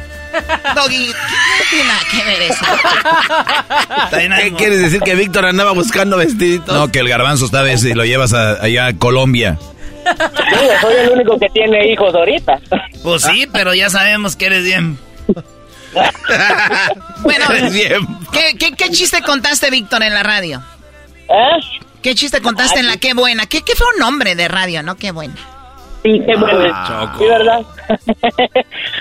Doggy, ¿qué tiene que ver eso? ¿Qué quieres decir? ¿Que Víctor andaba buscando vestiditos? No, que el garbanzo está vez y lo llevas allá a Colombia. Sí, soy el único que tiene hijos ahorita. Pues sí, pero ya sabemos que eres bien. bueno, bien. ¿qué, qué, chiste contaste, Víctor, en la radio? ¿Eh? ¿Qué chiste contaste en la Qué Buena? ¿Qué, ¿Qué fue un nombre de radio, no? Qué Buena. Sí, qué bueno. Ah, sí, ¿verdad?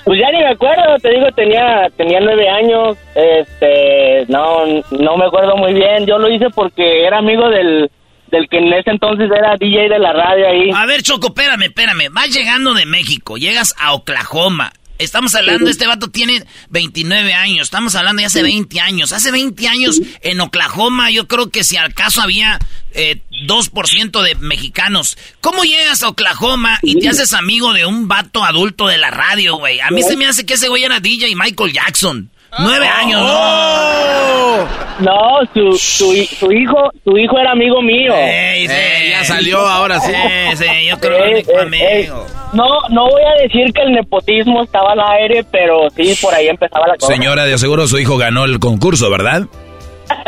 pues ya ni me acuerdo, te digo, tenía tenía nueve años, este, no, no me acuerdo muy bien. Yo lo hice porque era amigo del, del que en ese entonces era DJ de la radio ahí. A ver, Choco, espérame, espérame. Vas llegando de México, llegas a Oklahoma. Estamos hablando, este vato tiene 29 años, estamos hablando de hace 20 años. Hace 20 años en Oklahoma yo creo que si al caso había eh, 2% de mexicanos. ¿Cómo llegas a Oklahoma y te haces amigo de un vato adulto de la radio, güey? A mí se me hace que ese güey era DJ Michael Jackson. Nueve oh. años, ¿no? No, su, su, hijo, su hijo era amigo mío. ya salió ahora sí. sí, yo creo que amigo. No, no voy a decir que el nepotismo estaba al aire, pero sí, por ahí empezaba la cosa. Señora, de seguro su hijo ganó el concurso, ¿verdad?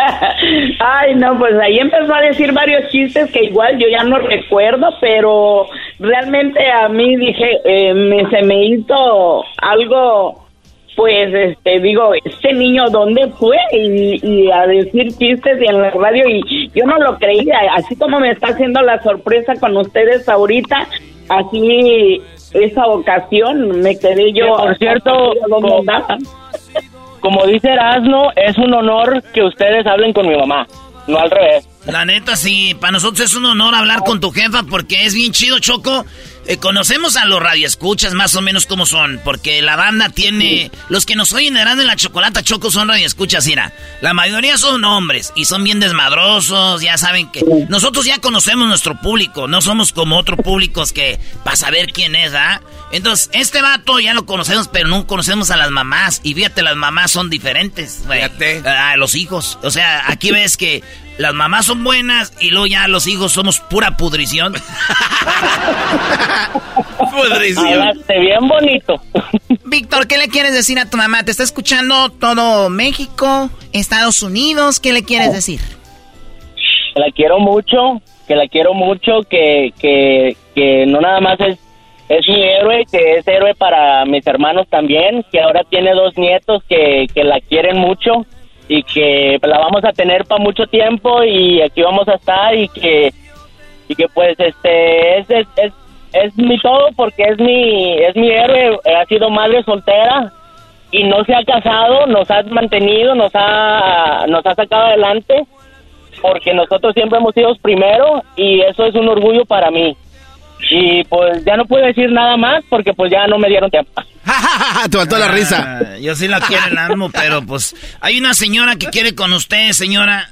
Ay, no, pues ahí empezó a decir varios chistes que igual yo ya no recuerdo, pero realmente a mí dije, eh, me, se me hizo algo, pues, este, digo, este niño, ¿dónde fue? Y, a decir chistes y en la radio, y yo no lo creía, así como me está haciendo la sorpresa con ustedes ahorita, así esa ocasión me quedé yo. por cierto, como dice Erasmo, es un honor que ustedes hablen con mi mamá, no al revés. La neta, sí, para nosotros es un honor hablar con tu jefa porque es bien chido, Choco. Eh, conocemos a los radioescuchas más o menos como son, porque la banda tiene... Los que nos oyen eran de la chocolata, Choco, son radioescuchas, mira. La mayoría son hombres y son bien desmadrosos, ya saben que... Nosotros ya conocemos nuestro público, no somos como otros públicos que... para saber quién es, ¿ah? Entonces, este vato ya lo conocemos, pero no conocemos a las mamás. Y fíjate, las mamás son diferentes, Fíjate. A los hijos. O sea, aquí ves que las mamás son buenas y luego ya los hijos somos pura pudrición. pudrición. Hablaste bien bonito. Víctor, ¿qué le quieres decir a tu mamá? ¿Te está escuchando todo México, Estados Unidos? ¿Qué le quieres decir? Que la quiero mucho, que la quiero mucho, que, que, que no nada más es, es mi héroe, que es héroe para mis hermanos también, que ahora tiene dos nietos que, que la quieren mucho y que la vamos a tener para mucho tiempo y aquí vamos a estar y que y que pues este es, es, es, mi todo porque es mi es mi héroe ha sido madre soltera y no se ha casado nos ha mantenido nos ha nos ha sacado adelante porque nosotros siempre hemos sido primero y eso es un orgullo para mí y pues ya no puedo decir nada más porque pues ya no me dieron tiempo. Te faltó la risa. Ah, yo sí la quiero, la amo, pero pues hay una señora que quiere con usted, señora.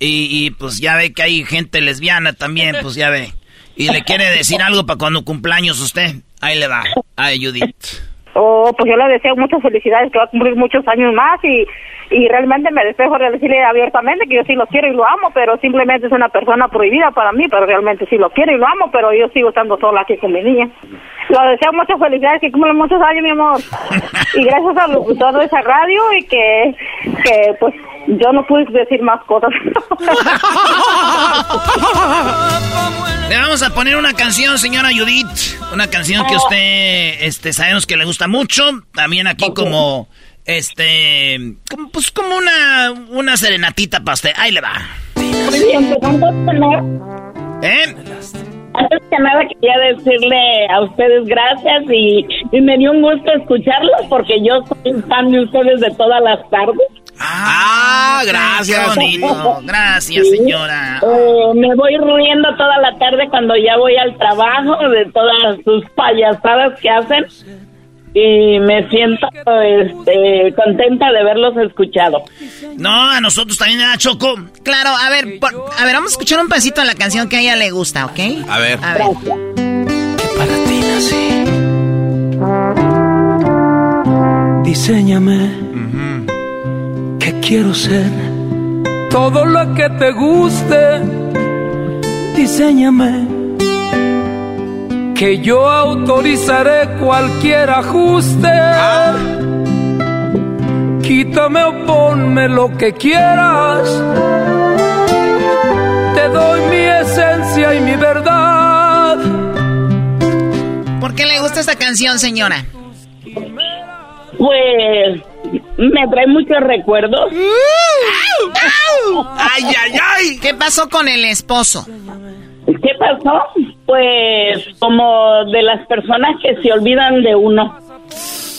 Y, y, pues ya ve que hay gente lesbiana también, pues ya ve. Y le quiere decir algo para cuando cumpleaños usted. Ahí le va, a Judith. Oh, pues yo le deseo muchas felicidades, que va a cumplir muchos años más y, y realmente me despejo de decirle abiertamente que yo sí lo quiero y lo amo, pero simplemente es una persona prohibida para mí, pero realmente sí lo quiero y lo amo, pero yo sigo estando sola aquí con mi niña. Le deseo muchas felicidades, que cumplan muchos años, mi amor. Y gracias al locutor de esa radio y que, que pues yo no pude decir más cosas. Le vamos a poner una canción, señora Judith. Una canción que usted, este, sabemos que le gusta mucho. También aquí como, este, como, pues como una, una serenatita para usted. Ahí le va. ¿Eh? Antes que nada quería decirle a ustedes gracias y, y me dio un gusto escucharlos porque yo soy fan de ustedes de todas las tardes. Ah, gracias. Gracias, señora. Eh, me voy riendo toda la tarde cuando ya voy al trabajo de todas sus payasadas que hacen. Y me siento este, contenta de haberlos escuchado. No, a nosotros también da Choco. Claro, a ver, a ver, vamos a escuchar un pedacito de la canción que a ella le gusta, ¿ok? A ver. A ver. Que para ti nací. Diseñame. Que quiero ser todo lo que te guste. Diseñame que yo autorizaré cualquier ajuste. Quítame o ponme lo que quieras. Te doy mi esencia y mi verdad. ¿Por qué le gusta esta canción, señora? Pues me trae muchos recuerdos. ¡Ay, ay, ay! ¿Qué pasó con el esposo? ¿Qué pasó? Pues como de las personas que se olvidan de uno.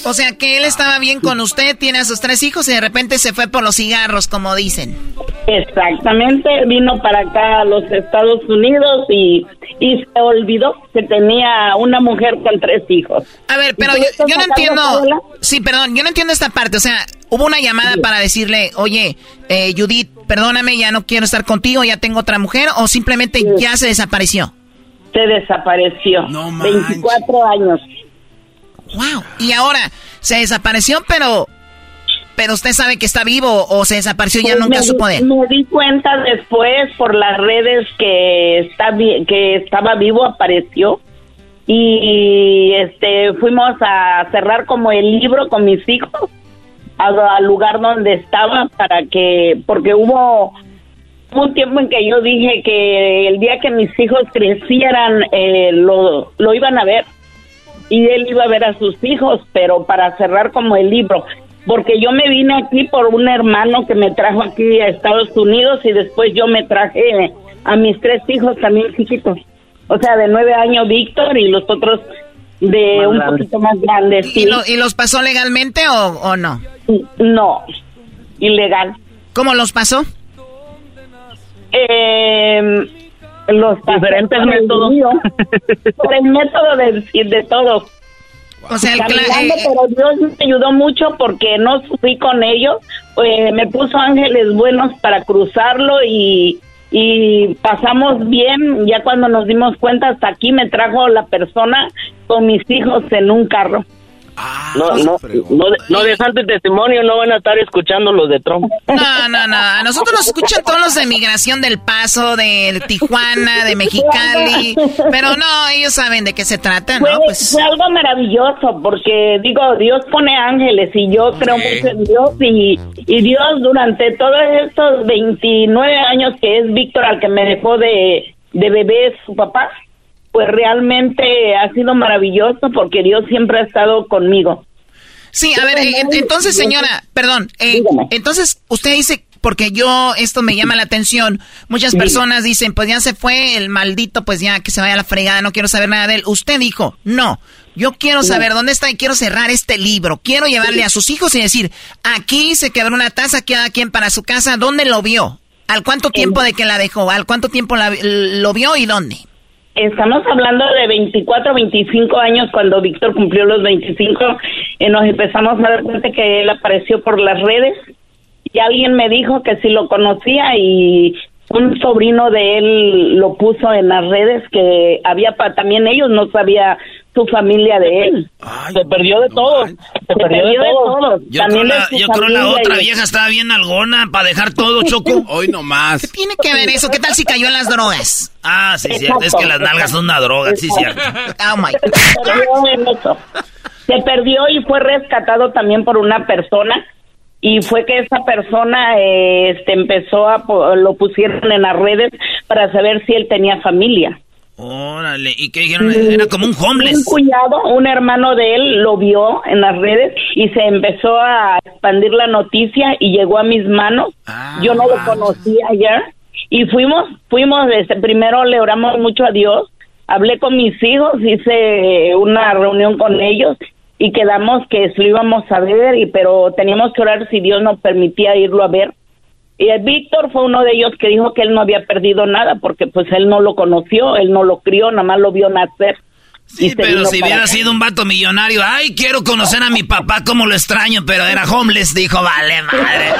O sea que él estaba bien con usted, tiene a sus tres hijos y de repente se fue por los cigarros, como dicen. Exactamente, vino para acá a los Estados Unidos y, y se olvidó que tenía una mujer con tres hijos. A ver, pero yo, yo no entiendo. Sí, perdón, yo no entiendo esta parte. O sea, hubo una llamada para decirle, oye, eh, Judith, perdóname, ya no quiero estar contigo, ya tengo otra mujer, o simplemente ya se desapareció. Se desapareció. No 24 años. Wow. Y ahora se desapareció, pero pero usted sabe que está vivo o se desapareció ya Pues nunca me, supo de él. Me di cuenta después por las redes que está que estaba vivo apareció y este fuimos a cerrar como el libro con mis hijos al lugar donde estaba para que porque hubo un tiempo en que yo dije que el día que mis hijos crecieran eh, lo, lo iban a ver y él iba a ver a sus hijos, pero para cerrar como el libro, porque yo me vine aquí por un hermano que me trajo aquí a Estados Unidos y después yo me traje a mis tres hijos también chiquitos, o sea, de nueve años Víctor y los otros de Más un poquito más grandes. ¿Y, sí. lo- y los pasó legalmente o, o no? No, ilegal. ¿Cómo los pasó? Eh, los Diferentes métodos. mío, por el método de, de todo. O sea, el Caminando, eh, pero Dios me ayudó mucho porque no fui con ellos. eh, me puso ángeles buenos para cruzarlo y, y pasamos bien. Ya cuando nos dimos cuenta, hasta aquí me trajo la persona con mis hijos en un carro. No, no, no, de- no de santo testimonio, no van a estar escuchando los de Trump. No, no, no. A nosotros nos escuchan todos los de migración del Paso, de Tijuana, de Mexicali. Pero no, ellos saben de qué se trata, Fue, ¿no? Pues fue algo maravilloso porque digo, Dios pone ángeles y yo creo mucho en Dios y, y Dios durante todos estos 29 años que es Víctor al que me dejó de, de bebé su papá, pues realmente ha sido maravilloso porque Dios siempre ha estado conmigo. Sí, a ver, en- entonces, señora, perdón, eh, entonces usted dice, porque yo, esto me llama la atención, muchas personas dicen, pues ya se fue el maldito, pues ya que se vaya a la fregada, no quiero saber nada de él. Usted dijo, no, yo quiero saber dónde está y quiero cerrar este libro, quiero llevarle a sus hijos y decir, aquí se quebró una taza, cada quien para su casa, ¿dónde lo vio? ¿Al cuánto tiempo de que la dejó? ¿Al cuánto tiempo la- lo vio y dónde? Estamos hablando de 24, 25 años cuando Víctor cumplió los 25, eh, nos empezamos a dar cuenta que él apareció por las redes y alguien me dijo que si lo conocía y un sobrino de él lo puso en las redes que había pa- también ellos no sabía su familia de él. Se perdió de todo. Se Se perdió de todo. Yo También creo, la, yo creo la otra y- vieja estaba bien algona para dejar todo, Choco. Hoy nomás. ¿Qué tiene que ver eso? ¿Qué tal si cayó en las drogas? Ah, sí, cierto. Es que las nalgas son una droga, sí, cierto. Oh, my Se perdió. Se y fue rescatado también por una persona y fue que esa persona eh, este empezó a po- lo pusieron en las redes para saber si él tenía familia. Órale, ¿y qué dijeron? Era como un Un homeless. cuñado, un hermano de él lo vio en las redes y se empezó a expandir la noticia y llegó a mis manos. Yo no lo conocía ya y fuimos, fuimos, este, primero le oramos mucho a Dios, hablé con mis hijos, hice una reunión con ellos y quedamos que lo íbamos a ver, y pero teníamos que orar si Dios nos permitía irlo a ver. Y el Víctor fue uno de ellos que dijo que él no había perdido nada porque pues él no lo conoció, él no lo crió, nada más lo vio nacer. Sí, pero si hubiera sido un vato millonario, ay, quiero conocer a mi papá, como lo extraño, pero era homeless, dijo, vale, madre.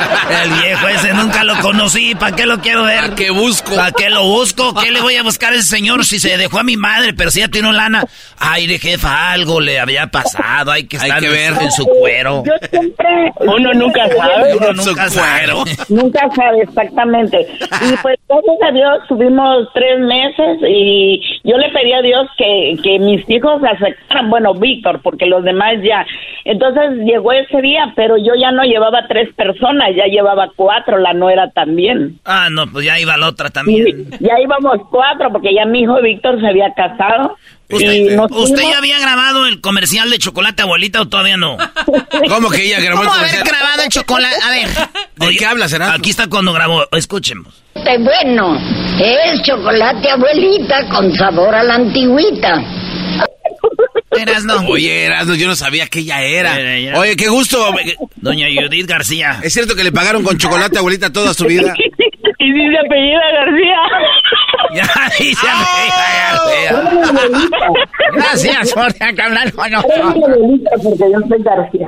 El viejo ese nunca lo conocí, ¿para qué lo quiero ver? ¿Para qué busco? ¿Para qué lo busco? ¿Qué le voy a buscar a ese señor si se dejó a mi madre, pero si ya tiene lana? Ay, de jefa, algo le había pasado, hay que estar que ver. en su cuero. Yo siempre... Uno nunca sabe. Uno nunca sabe. Nunca sabe exactamente. Y pues gracias a Dios tuvimos tres meses y yo le pedí a Dios que, que mis hijos aceptaran, bueno, Víctor, porque los demás ya. Entonces llegó ese día, pero yo ya no llevaba tres personas, ya llevaba cuatro, la nuera también. Ah, no, pues ya iba la otra también. Ya íbamos cuatro, porque ya mi hijo Víctor se había casado. y ¿Usted fuimos- ya había grabado el comercial de chocolate abuelita o todavía no? ¿Cómo que ella grabó el ¿Cómo haber comercial? grabado el chocolate? A ver. ¿De qué hablas, Erasmo? Aquí está cuando grabó, escuchemos. Bueno, es chocolate abuelita con sabor a la antigüita. Erasno. Oye, Erasmo, yo no sabía que ella era. Era ella. Oye, qué gusto. Doña Judith García. ¿Es cierto que le pagaron con chocolate a abuelita toda su vida? y dice apellida García. Ya dice García. Gracias por hablar con nosotros. porque yo soy García.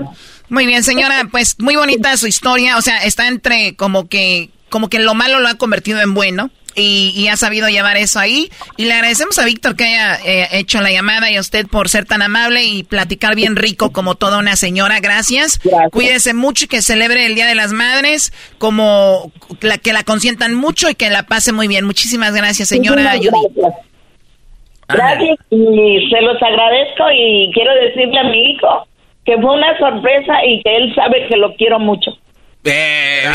Muy bien, señora, pues muy bonita su historia, o sea, está entre como que como que lo malo lo ha convertido en bueno y, y ha sabido llevar eso ahí y le agradecemos a Víctor que haya eh, hecho la llamada y a usted por ser tan amable y platicar bien rico como toda una señora, gracias. Cuídese mucho y que celebre el Día de las Madres como la que la consientan mucho y que la pase muy bien. Muchísimas gracias, señora Muchísimas. Gracias. Gracias y se los agradezco y quiero decirle a mi hijo que fue una sorpresa y que él sabe que lo quiero mucho. Bien,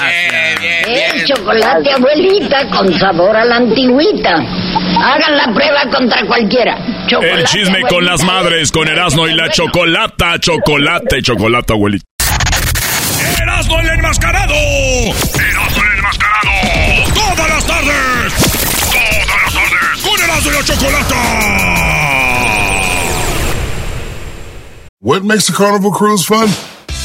bien, bien, Es chocolate abuelita con sabor a la antigüita. Hagan la prueba contra cualquiera. Chocolate El chisme con las abuelita. madres, con Erasmo y la chocolata, chocolate, chocolate, abuelita. ¡Erasmo el enmascarado! ¡Erasmo el enmascarado! ¡Todas las tardes! ¡Todas las tardes! ¡Con Erasmo y la chocolata! What makes a carnival cruise fun?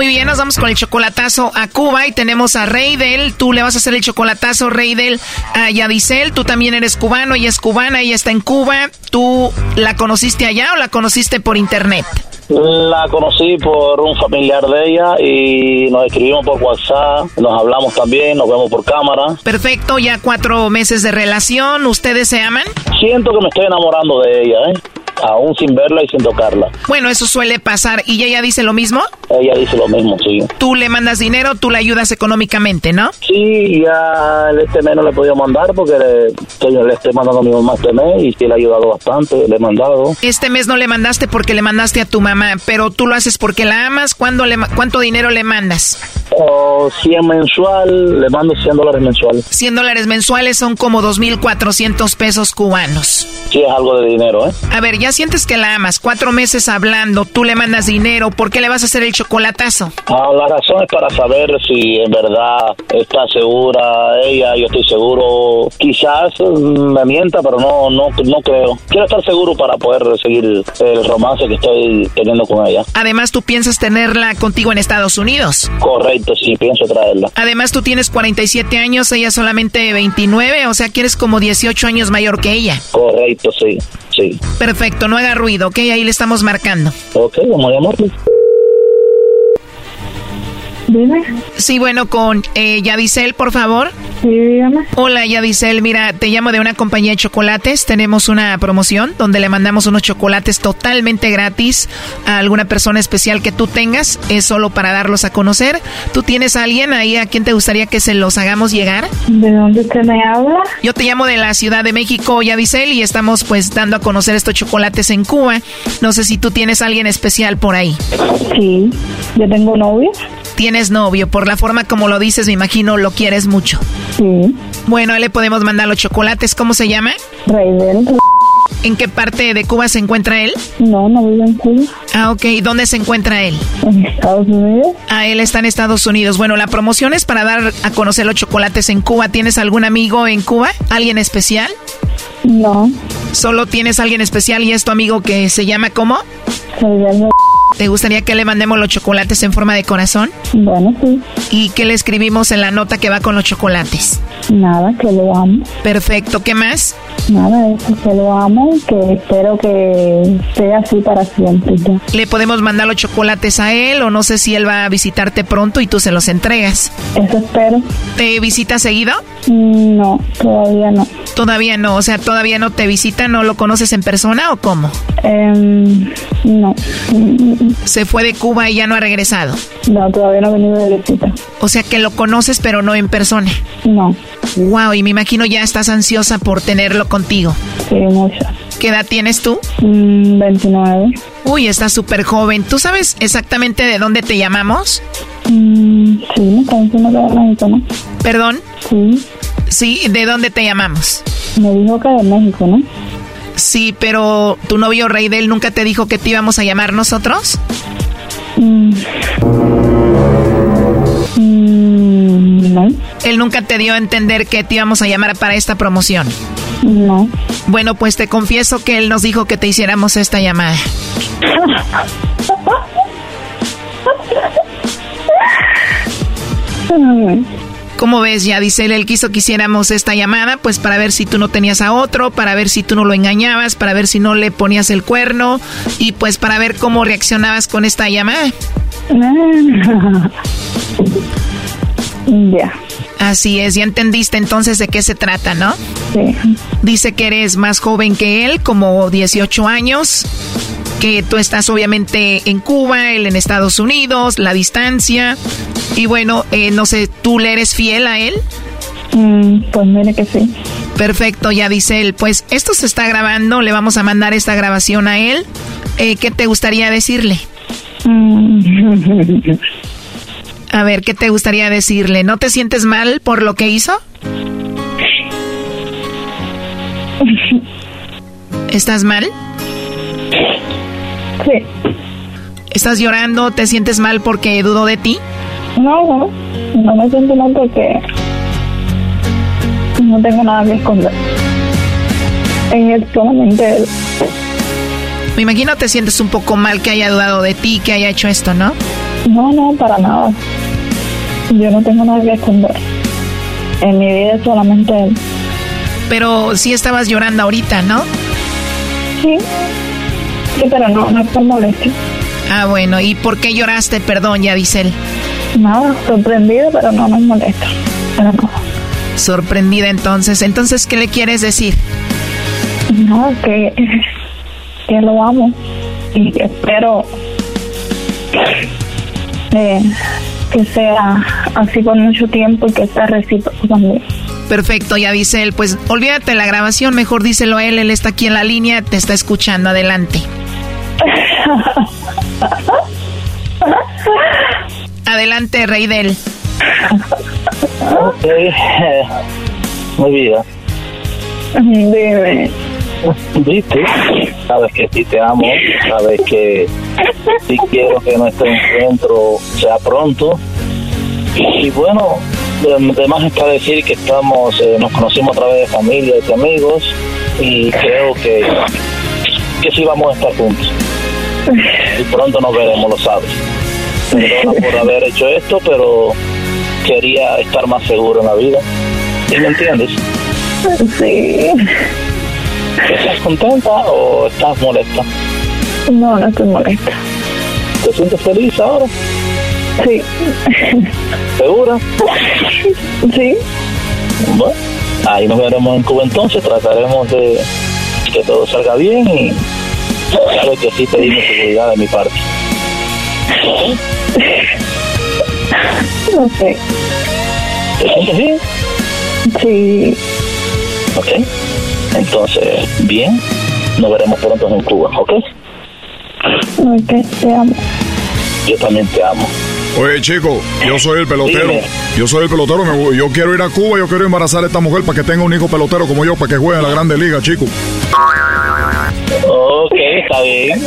Muy bien, nos vamos con el chocolatazo a Cuba y tenemos a Reidel. Tú le vas a hacer el chocolatazo, Reidel, a Yadisel. Tú también eres cubano, ella es cubana, ella está en Cuba. ¿Tú la conociste allá o la conociste por internet? La conocí por un familiar de ella y nos escribimos por WhatsApp, nos hablamos también, nos vemos por cámara. Perfecto, ya cuatro meses de relación. ¿Ustedes se aman? Siento que me estoy enamorando de ella, ¿eh? aún sin verla y sin tocarla. Bueno, eso suele pasar. ¿Y ella dice lo mismo? Ella dice lo mismo, sí. Tú le mandas dinero, tú le ayudas económicamente, ¿no? Sí, ya este mes no le he podido mandar porque le estoy, le estoy mandando a mi mamá este mes y sí le ha ayudado bastante, le he mandado. Este mes no le mandaste porque le mandaste a tu mamá, pero tú lo haces porque la amas. ¿Cuándo le, ¿Cuánto dinero le mandas? O 100 mensual, le mando 100 dólares mensual. 100 dólares mensuales son como 2.400 pesos cubanos. Sí, es algo de dinero, ¿eh? A ver, ya sientes que la amas, cuatro meses hablando, tú le mandas dinero, ¿por qué le vas a hacer el Ah, la razón es para saber si en verdad está segura ella, yo estoy seguro. Quizás me mienta, pero no, no, no creo. Quiero estar seguro para poder seguir el romance que estoy teniendo con ella. Además, tú piensas tenerla contigo en Estados Unidos. Correcto, sí, pienso traerla. Además, tú tienes 47 años, ella solamente 29, o sea que eres como 18 años mayor que ella. Correcto, sí, sí. Perfecto, no haga ruido, ¿ok? Ahí le estamos marcando. Ok, vamos a llamarle. Dime. Sí, bueno, con eh, Yadisel, por favor. Sí, dígame. Hola, Yadisel. Mira, te llamo de una compañía de chocolates. Tenemos una promoción donde le mandamos unos chocolates totalmente gratis a alguna persona especial que tú tengas. Es solo para darlos a conocer. ¿Tú tienes a alguien ahí a quien te gustaría que se los hagamos llegar? ¿De dónde usted me habla? Yo te llamo de la Ciudad de México, Yadisel, y estamos pues dando a conocer estos chocolates en Cuba. No sé si tú tienes a alguien especial por ahí. Sí, yo tengo novio. Tienes novio, por la forma como lo dices, me imagino lo quieres mucho. Sí. Bueno, le podemos mandar los chocolates, ¿cómo se llama? Raidel. ¿En qué parte de Cuba se encuentra él? No, no vive en Cuba. Ah, ok. ¿Dónde se encuentra él? En Estados Unidos. Ah, él está en Estados Unidos. Bueno, la promoción es para dar a conocer los chocolates en Cuba. ¿Tienes algún amigo en Cuba? ¿Alguien especial? No. ¿Solo tienes alguien especial y es tu amigo que se llama cómo? Raidel. ¿Te gustaría que le mandemos los chocolates en forma de corazón? Bueno, sí. ¿Y qué le escribimos en la nota que va con los chocolates? Nada, que lo amo. Perfecto, ¿qué más? Nada, eso que lo amo y que espero que sea así para siempre ya. ¿Le podemos mandar los chocolates a él o no sé si él va a visitarte pronto y tú se los entregas? Eso espero. ¿Te visita seguido? Mm, No, todavía no. Todavía no, o sea, todavía no te visita, ¿no lo conoces en persona o cómo? Em, no. Se fue de Cuba y ya no ha regresado. No, todavía no ha venido de visita. O sea que lo conoces pero no en persona. No. Wow, y me imagino ya estás ansiosa por tenerlo contigo. Sí, mucho. ¿Qué edad tienes tú? Mm, 29. Uy, estás súper joven. ¿Tú sabes exactamente de dónde te llamamos? Mm, sí, me está diciendo que de México, ¿no? ¿Perdón? Sí. Sí, ¿de dónde te llamamos? Me dijo que de México, ¿no? Sí, pero tu novio Reidel nunca te dijo que te íbamos a llamar nosotros. Mm. Mm, no. Él nunca te dio a entender que te íbamos a llamar para esta promoción. No. Bueno, pues te confieso que él nos dijo que te hiciéramos esta llamada. ¿Cómo ves? Ya dice él, él quiso que hiciéramos esta llamada, pues para ver si tú no tenías a otro, para ver si tú no lo engañabas, para ver si no le ponías el cuerno y pues para ver cómo reaccionabas con esta llamada. Ya. Así es, ya entendiste entonces de qué se trata, ¿no? Sí. Dice que eres más joven que él, como 18 años, que tú estás obviamente en Cuba, él en Estados Unidos, la distancia. Y bueno, eh, no sé, ¿tú le eres fiel a él? Mm, pues mire que sí. Perfecto, ya dice él. Pues esto se está grabando, le vamos a mandar esta grabación a él. Eh, ¿Qué te gustaría decirle? A ver, ¿qué te gustaría decirle? ¿No te sientes mal por lo que hizo? ¿Estás mal? Sí. ¿Estás llorando? ¿Te sientes mal porque dudó de ti? No, no. No me siento mal porque no tengo nada que esconder. Es solamente él. Me imagino te sientes un poco mal que haya dudado de ti, que haya hecho esto, ¿no? No, no, para nada. Yo no tengo nada que esconder. En mi vida es solamente él. Pero sí estabas llorando ahorita, ¿no? Sí. Sí, pero no, no es por molestia. Ah, bueno. ¿Y por qué lloraste? Perdón, ya dice él. Nada, sorprendido, pero no nos molesta. Pero no. Sorprendida entonces. Entonces, ¿qué le quieres decir? No, que, que lo amo y que espero eh, que sea así por mucho tiempo y que sea recíproco también. Perfecto, ya dice él. Pues olvídate de la grabación, mejor díselo a él. Él está aquí en la línea, te está escuchando. Adelante. Adelante, rey del. Ok, muy bien. Dime. ¿Viste? Sabes que sí te amo, sabes que sí quiero que nuestro encuentro sea pronto. Y bueno, además está decir que estamos, eh, nos conocimos a través de familia y de amigos y creo que, que sí vamos a estar juntos. Y pronto nos veremos, lo sabes. Perdona por haber hecho esto, pero quería estar más seguro en la vida. ¿Sí me entiendes? Sí. ¿Estás contenta o estás molesta? No, no estoy molesta. ¿Te sientes feliz ahora? Sí. ¿Segura? Sí. Bueno, ahí nos veremos en Cuba entonces, trataremos de que todo salga bien y claro que sí pedimos seguridad de mi parte. No sé. ¿Te sientes bien? Sí. Ok. Entonces, bien, nos veremos pronto en Cuba, ¿ok? Ok, te amo. Yo también te amo. Oye, chico, yo soy el pelotero. Dime. Yo soy el pelotero. me- yo quiero ir a Cuba, yo quiero embarazar a esta mujer para que tenga un hijo pelotero como yo, para que juegue en la Grande Liga, chico. Ok, está bien.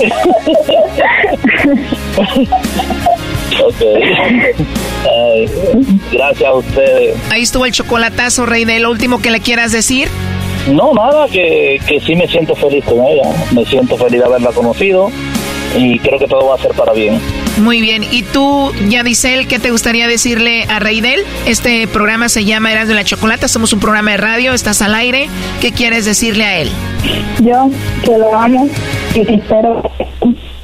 ok. Ay, gracias a ustedes. Ahí estuvo el chocolatazo, Rey, de lo último que le quieras decir. No, nada, que, que sí me siento feliz con ella. Me siento feliz de haberla conocido y creo que todo va a ser para bien. Muy bien. ¿Y tú, Yadisel, qué te gustaría decirle a Reidel? Este programa se llama Eras de la Chocolata. Somos un programa de radio. Estás al aire. ¿Qué quieres decirle a él? Yo que lo amo y que espero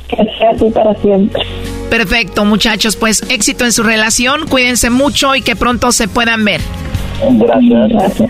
que sea así para siempre. Perfecto, muchachos. Pues éxito en su relación. Cuídense mucho y que pronto se puedan ver. Gracias. Gracias.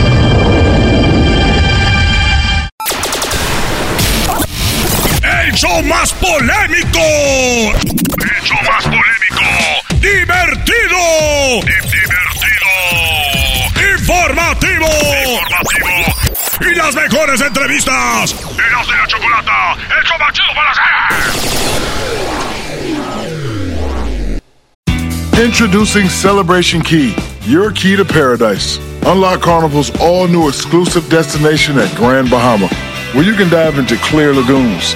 show más polémico! ¡El show más polémico! ¡Divertido! ¡Divertido! ¡Informativo! ¡Informativo! ¡Y las mejores entrevistas! ¡Eras de la chocolata! ¡El show más chido para! Introducing Celebration Key, your key to paradise. Unlock Carnival's all new exclusive destination at Grand Bahama, where you can dive into clear lagoons,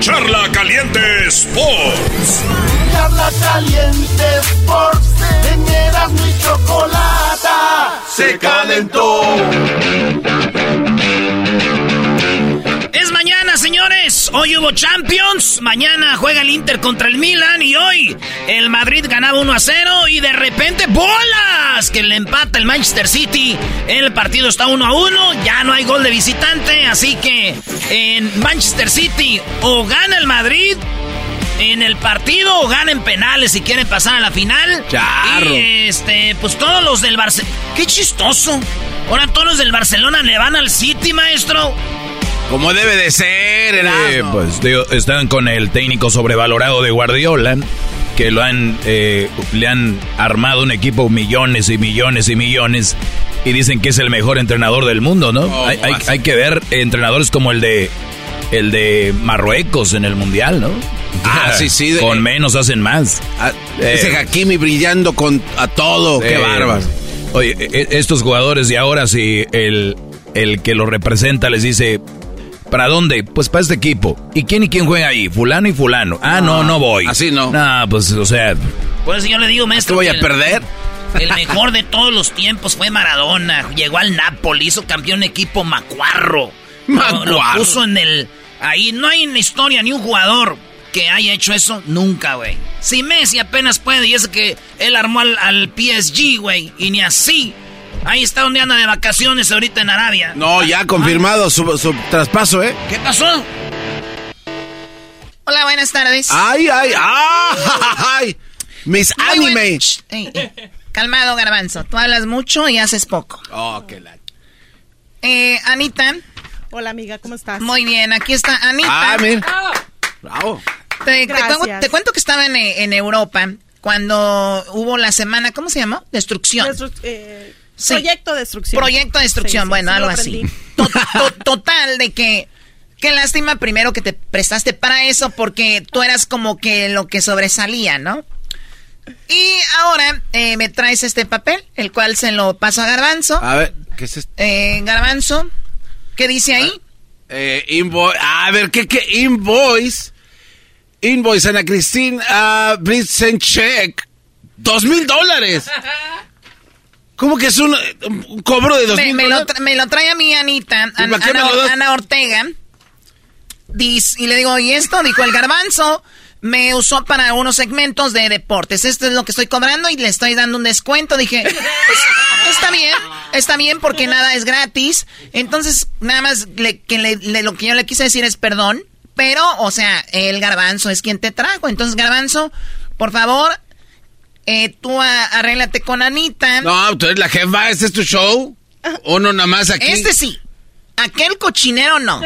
Charla Caliente Sports. Charla Caliente Sports. En Erasmo y chocolata. Se calentó. Es mañana, señores. Hoy hubo Champions. Mañana juega el Inter contra el Milan. Y hoy el Madrid ganaba 1 a 0. Y de repente, ¡bolas! Que le empata el Manchester City. El partido está 1 a 1. Ya no hay gol de visitante. Así que en Manchester City o gana el Madrid. En el partido o gana en penales si quieren pasar a la final. Charro. Y este, pues todos los del Barcelona. ¡Qué chistoso! Ahora todos los del Barcelona le van al City, maestro. Como debe de ser, Eh, pues digo, están con el técnico sobrevalorado de Guardiola, que lo han, eh, le han armado un equipo millones y millones y millones y dicen que es el mejor entrenador del mundo, ¿no? Oh, hay, hay- más. hay que ver entrenadores como el de el de Marruecos en el mundial, ¿no? Ah, sí, sí, de- Con menos hacen más. Ah, Eh, ese Hakimi brillando con a todo. ¡Qué eh, bárbaro! Oye, e- estos jugadores de ahora, si el, el que los representa les dice, ¿para dónde? Pues para este equipo. ¿Y quién y quién juega ahí? Fulano y fulano. Ah, no, no voy. así no. No, pues, o sea, Por eso yo le digo, maestro. ¿Te voy a perder? El mejor de todos los tiempos fue Maradona. Llegó al Napoli, hizo campeón equipo Macuarro. Lo- Lo, Macuarro. puso en el. Ahí no hay en la historia ni un jugador que haya hecho eso nunca, güey. Si Messi apenas puede, y es que él armó al, al PSG, güey, y ni así. Ahí está donde anda de vacaciones ahorita en Arabia. No, ya confirmado su, su traspaso, ¿eh? ¿Qué pasó? Hola, buenas tardes. ¡Ay, ay, ay! ¡Mis anime! buen-. Calmado, garbanzo. Tú hablas mucho y haces poco. Oh, qué la... Eh, Anita. Hola, amiga, ¿cómo estás? Muy bien, aquí está Anita. Ah, mira. Bravo. Te, te Gracias. cuento, te cuento que estaba en, en Europa cuando hubo la semana, ¿cómo se llamó? Destrucción. Destru- eh, Sí. Proyecto de destrucción. Proyecto de destrucción, Sí, sí, bueno, sí, algo así. aprendí. To- to- total, de que Qué lástima primero que te prestaste para eso porque tú eras como que lo que sobresalía, ¿no? Y ahora eh, me traes este papel, el cual se lo paso a Garbanzo. A ver, ¿qué es esto? Eh, Garbanzo, ¿qué dice ahí? Eh, invoice. A ver, ¿qué, qué? Invoice. Invoice, Ana Cristina. Uh, please send check. Dos mil dólares. ¿Cómo que es un, un cobro de dos Me, mil me lo, me lo trae a mí Anita, An- Ana, Ortega. Dice- y le digo, ¿y esto? Dijo, el garbanzo me usó para unos segmentos de deportes. Esto es lo que estoy cobrando y le estoy dando un descuento. Dije, "Pues, está bien, está bien porque nada es gratis. Entonces, nada más le- que le- le- lo que yo le quise decir es perdón. Pero, o sea, el garbanzo es quien te trajo. Entonces, garbanzo, por favor, eh, tú a- arréglate con Anita. No, tú eres la jefa, ¿este es tu show? Uno nada más aquí. Este sí. Aquel cochinero no.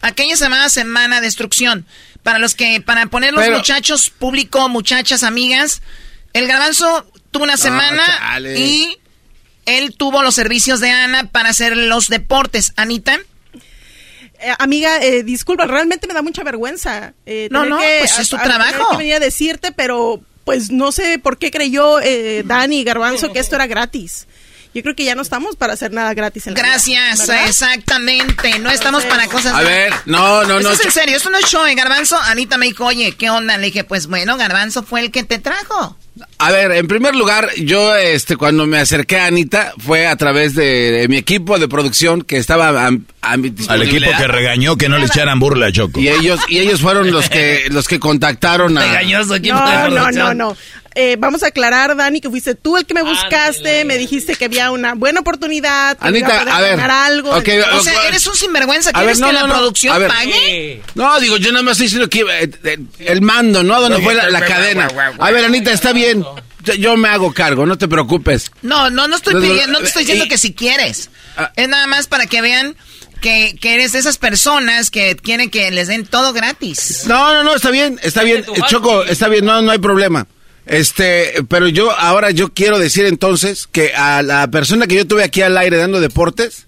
Aquella semana, semana de destrucción. Para los que, para poner los Pero- muchachos, público, muchachas, amigas, el garbanzo tuvo una semana chale. y él tuvo los servicios de Ana para hacer los deportes. Anita. Eh, amiga, eh, disculpa, realmente me da mucha vergüenza. eh, No, no, que- pues es tu a- trabajo. que venir a decirte, pero pues no sé por qué creyó eh, Dani Garbanzo que esto era gratis. Yo creo que ya no estamos para hacer nada gratis en la vida, Gracias, exactamente. No estamos para cosas. A ver, no, no, Esto no. es en serio, esto no es show, ¿eh, Garbanzo. Anita me dijo, oye, ¿qué onda? Le dije, pues bueno, Garbanzo fue el que te trajo. A ver, en primer lugar, yo, este, cuando me acerqué a Anita, fue a través de, de mi equipo de producción que estaba a, a mi Al equipo que regañó que no le echaran burla, Choco. Y ellos, y ellos fueron los que, los que contactaron a... No, no, no, no. Eh, vamos a aclarar, Dani, que fuiste tú el que me buscaste, me dijiste que había una buena oportunidad, Anita, a ver, algo. O sea, eres un sinvergüenza. ¿Quieres no, que no, la no. producción A ver. pague? No, digo, yo nada más estoy diciendo que eh, eh, el mando, ¿no? ¿Dónde fue la, la cadena? A ver, Anita, está bien. Yo, yo me hago cargo, no te preocupes. No, no, no estoy No, no, pidiendo, no te estoy diciendo y- que si quieres. Ah. Es nada más para que vean que, que eres de esas personas que quieren que les den todo gratis. No, no, no, está bien, está bien. Choco, está bien, no, no hay problema. Este, pero yo ahora yo quiero decir entonces que a la persona que yo tuve aquí al aire dando deportes,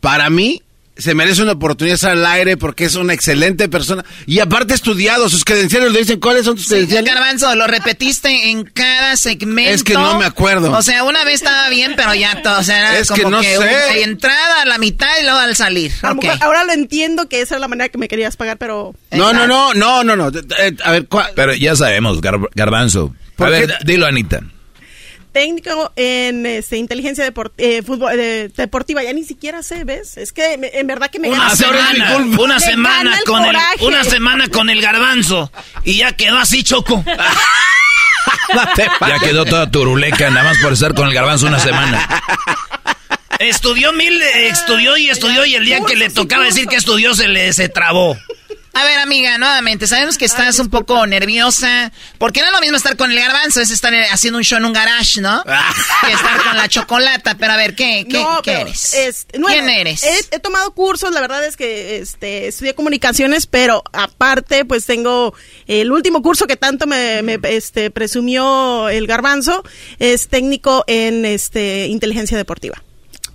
para mí se merece una oportunidad de estar al aire porque es una excelente persona y aparte estudiado, sus credenciales le dicen cuáles son tus credenciales. Garbanzo, lo repetiste en cada segmento. Es que no me acuerdo. O sea, una vez estaba bien, pero ya todo, o sea, era Es que como no que sé. un- entrada a la mitad y luego al salir. Ahora lo entiendo que esa era la manera que me querías pagar, pero... No, no, no, no, no, no. Eh, A ver, ¿cuál? Pero ya sabemos, Gar- Garbanzo. A ¿Por ver, dilo, Anita. Técnico en este, inteligencia deport- eh, fútbol, eh, deportiva, ya ni siquiera sé, ¿ves? Es que me- en verdad que me Una gana- semana, una semana el con el, una semana con el garbanzo y ya quedó así choco. Ya quedó toda turuleca, nada más por estar con el garbanzo una semana. Estudió mil, eh, estudió y estudió y el día que le tocaba decir que estudió se le se trabó. A ver, amiga, nuevamente, sabemos que estás un poco nerviosa, porque no es lo mismo estar con el garbanzo, es estar eh, haciendo un show en un garage, ¿no? que estar con la chocolata, pero a ver, ¿qué, qué, No, qué pero, eres? este, bueno, ¿Quién eres? He, he tomado cursos, la verdad es que este, estudié comunicaciones, pero aparte, pues tengo el último curso que tanto me, me, este, presumió el garbanzo, es técnico en este, inteligencia deportiva.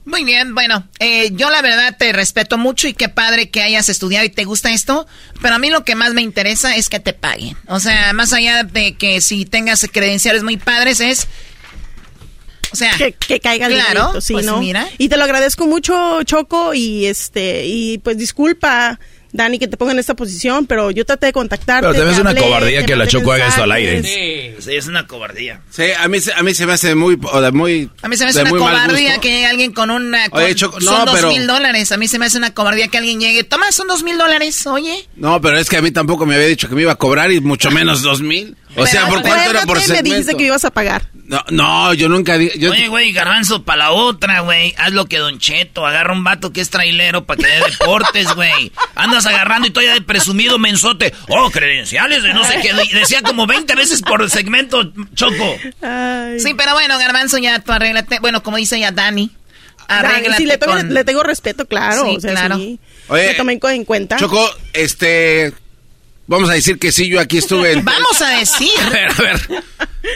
Muy bien, bueno, eh, yo la verdad te respeto mucho y qué padre que hayas estudiado y te gusta esto, pero a mí lo que más me interesa es que te paguen. O sea, más allá de que si tengas credenciales muy padres es... O sea, que, que caiga el claro, sí, pues ¿no? mira. Y te lo agradezco mucho, Choco, y este, y pues disculpa, Dani, que te ponga en esta posición, pero yo traté de contactarte. Pero también te es una hablé, cobardía que la Choco haga esto al aire. Sí, es una cobardía. Sí, a mí, se- a mí se me hace muy, muy A mí se me hace una cobardía que llegue alguien con una... con- Oye, Choco, son no, dos pero- mil dólares. A mí se me hace una cobardía que alguien llegue. Toma, son dos mil dólares, oye. No, pero es que a mí tampoco me había dicho que me iba a cobrar y mucho menos dos mil. O Pero sea, ¿por cuánto era por acuérdate, me dijiste segmento? que ibas a pagar. No, no, yo nunca di- yo Oye, güey, garbanzo, para la otra, güey. Haz lo que Don Cheto. Agarra un vato que es trailero para que dé deportes, güey. Andas agarrando y todavía de presumido mensote. Oh, credenciales de no sé qué. Decía como 20 veces por segmento, Choco. Sí, pero bueno, Garbanzo, ya tú arréglate. Bueno, como dice ya Dani, Dani, arréglate sí, le, tengo- con- le tengo respeto, claro. Sí, o sea, claro. sí. Oye, Me tomé en cuenta. Choco, este, vamos a decir que sí, yo aquí estuve. en- Vamos a decir. A ver, a ver.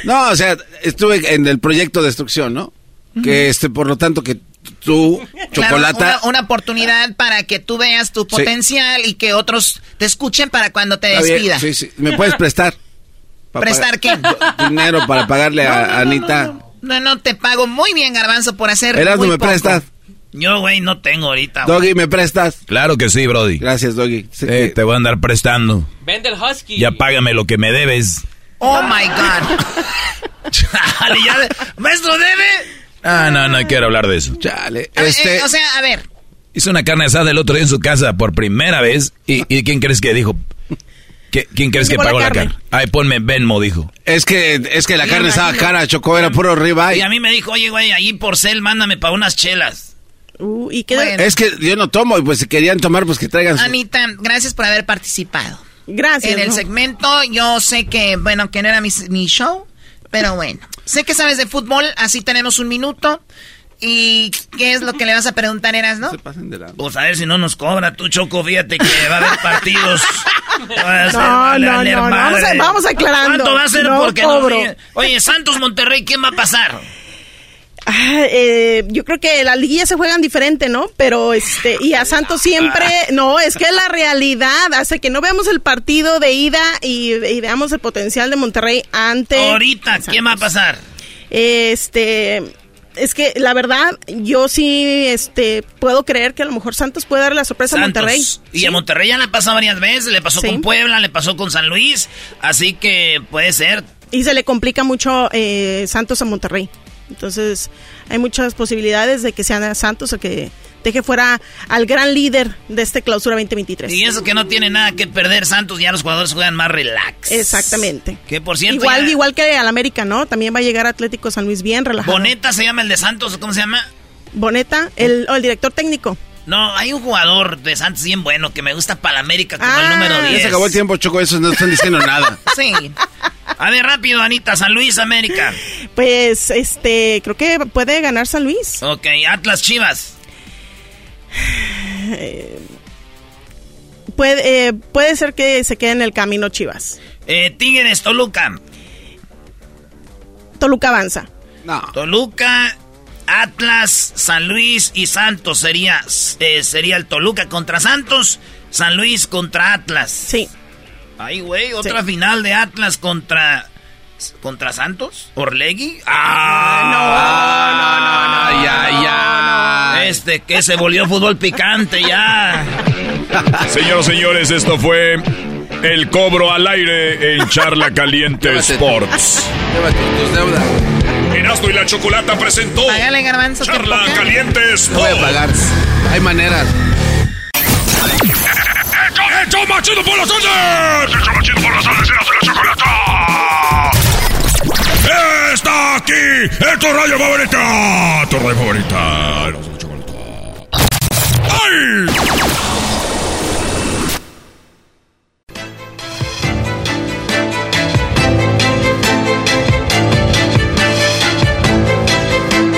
No, o sea, estuve en el proyecto Destrucción, ¿no? Que este, por lo tanto, que tú, Chocolata. Claro, una, una oportunidad para que tú veas tu potencial y que otros te escuchen para cuando te despidas. Sí, sí. ¿Me puedes prestar? ¿Prestar qué? Dinero para pagarle a Anita. No, no, te pago muy bien, Garbanzo, por hacer Erasmo, muy ¿me poco. prestas? Yo, güey, no tengo ahorita. Doggy, ¿me prestas? Claro que sí, Brody. Gracias, Doggy. Eh, te voy a andar prestando. Vende el Husky. Ya págame lo que me debes. Oh, my God. Chale, ya de- Maestro, debe. Ah, no, no quiero hablar de eso. Chale. A Este, eh, o sea, a ver, hizo una carne asada el otro día en su casa por primera vez. ¿Y, y quién crees que dijo? ¿Qué- ¿Quién crees que la pagó la carne? carne? Ay, ponme Venmo, dijo. Es que, es que la Sí, carne estaba cara, Chocó, era puro Y ribeye. a mí me dijo, oye, güey, ahí por cel, mándame para unas chelas. Uh, ¿Y qué? Bueno. Es que yo no tomo, y pues si querían tomar, pues que traigan su... Anita, gracias por haber participado. Gracias. En el ¿no? segmento, yo sé que, bueno, que no era mi, mi show, pero bueno. Sé que sabes de fútbol, así tenemos un minuto. ¿Y qué es lo que le vas a preguntar, Eras, no? Pues a ver si no nos cobra tú, Choco, fíjate que va a haber partidos. Va a ser- No, no, no, no, vamos a- vamos aclarando. ¿Cuánto va a ser? No Porque cobro. no, Oye, Santos Monterrey, ¿quién va a pasar? Ah, eh, yo creo que las liguillas se juegan diferente, ¿no? Pero este, y a Santos siempre, no, es que la realidad hace que no veamos el partido de ida y, y veamos el potencial de Monterrey ante. Ahorita, ¿quién va a pasar? Este, es que la verdad, yo sí, este, puedo creer que a lo mejor Santos puede darle la sorpresa a. Monterrey. Y a Monterrey ya le pasado varias veces, le pasó Sí. con Puebla, le pasó con San Luis, así que puede ser. Y se le complica mucho eh, Santos a Monterrey. Entonces, hay muchas posibilidades de que sean Santos o que deje fuera al gran líder de este clausura 2023. Y eso que no tiene nada que perder Santos, ya los jugadores juegan más relax. Exactamente. Que por cierto, Igual, ya- igual que al América, ¿no? También va a llegar Atlético San Luis bien relajado. Boneta se llama el de Santos, ¿cómo se llama? Boneta, el, o el director técnico. No, hay un jugador de Santos bien bueno que me gusta para la América como Ah. el número 10. Ya se acabó el tiempo, Choco, esos no están diciendo nada. Sí. A ver, rápido, Anita, San Luis, América. Pues, este, creo que puede ganar San Luis. Ok, Atlas Chivas. Eh, puede, eh, puede ser que se quede en el camino Chivas. Eh, Tigres, Toluca. Toluca avanza. Toluca, Atlas, San Luis y Santos sería, eh, sería el Toluca contra Santos, San Luis contra Atlas. Sí. Ay, güey, otra final de Atlas contra contra Santos, Orlegui. Ah, no, no, no, no, ya, ya. Este que se volvió fútbol picante ya. Señoras y señores, esto fue el cobro al aire en Charla Caliente. Sports. Llévate tus deudas. Erasmo y la Chocolata presentó Págale, Garbanzo. Charla. Caliente No voy a pagar. Hay maneras. ¡Hecho más chido por las tardes! ¡Hecho más chido por las tardes! ¡Erasmo y la Chocolata! ¡Está aquí! ¡Es tu radio favorita! ¡Tu radio favorita! Erasmo y la Chocolata. ¡Ay!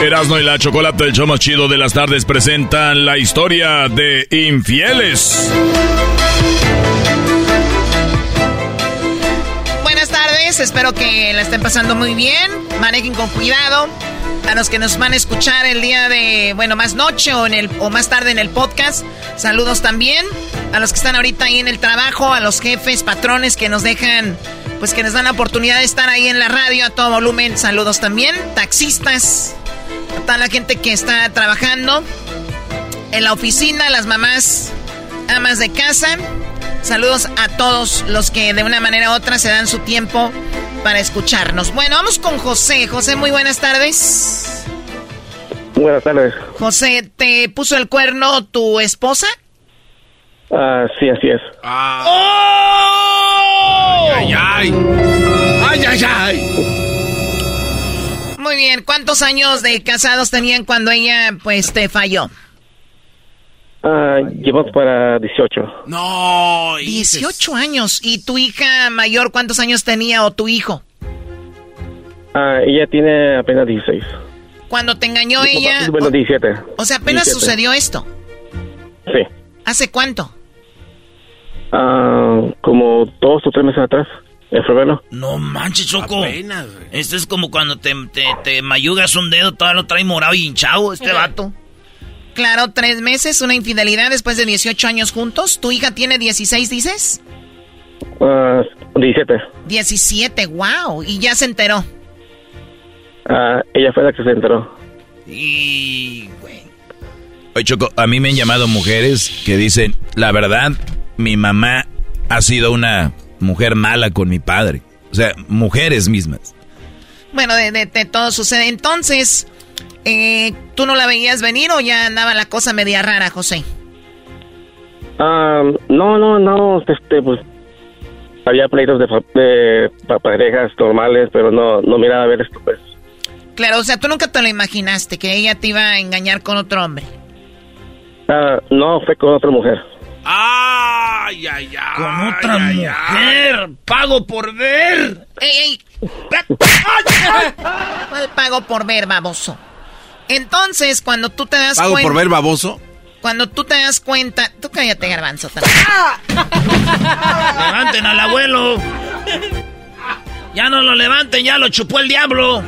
Erasmo y la Chocolata, el show más chido de las tardes, presentan la historia de infieles. Buenas tardes, espero que la estén pasando muy bien. Manejen con cuidado. A los que nos van a escuchar el día de, bueno, más noche o, en el, o más tarde en el podcast, saludos también. A los que están ahorita ahí en el trabajo, a los jefes, patrones que nos dejan, pues que nos dan la oportunidad de estar ahí en la radio a todo volumen, saludos también. Taxistas, a toda la gente que está trabajando en la oficina, las mamás, amas de casa. Saludos a todos los que de una manera u otra se dan su tiempo para escucharnos. Bueno, vamos con José. José, muy buenas tardes. Buenas tardes. José, ¿te puso el cuerno tu esposa? Ah, sí, así es. ¡Oh! Ay, ay. Ay, ay, ay. Muy bien, ¿cuántos años de casados tenían cuando ella pues te falló? Ah, llevamos para 18. No. 18 años. ¿Y tu hija mayor cuántos años tenía o tu hijo? Ah, ella tiene apenas 16. Cuando te engañó ella... Bueno, 17. O sea, apenas 17. sucedió esto. Sí. ¿Hace cuánto? Ah, como dos o tres meses atrás, en febrero. No manches, Choco. Este es como cuando te, te, te mayugas un dedo, todavía lo trae morado y hinchado este vato. Claro, tres meses, una infidelidad después de 18 años juntos. ¿Tu hija tiene 16, dices? Uh, 17. 17, wow. ¿Y ya se enteró? Ah, ella fue la que se enteró. Y, güey. Oye, Choco, a mí me han llamado mujeres que dicen, la verdad, mi mamá ha sido una mujer mala con mi padre. O sea, mujeres mismas. Bueno, de, de, de todo sucede. Entonces, eh, ¿tú no la veías venir o ya andaba la cosa media rara, José? Ah, no, no, no, este, pues había pleitos de, de, parejas normales, pero no, no miraba a ver esto, pues. Claro, o sea, tú nunca te lo imaginaste, que ella te iba a engañar con otro hombre. Ah, no, fue con otra mujer. ¡Ay, ay, ay! Con otra mujer. Pago por ver. ¡Ey, ey! ¿Cuál pago por ver, baboso? Entonces, cuando tú te das cuenta... ¿Pago por ver, baboso? Cuando tú te das cuenta... Tú cállate, garbanzo. También. ¡Levanten al abuelo! ¡Ya no lo levanten! ¡Ya lo chupó el diablo!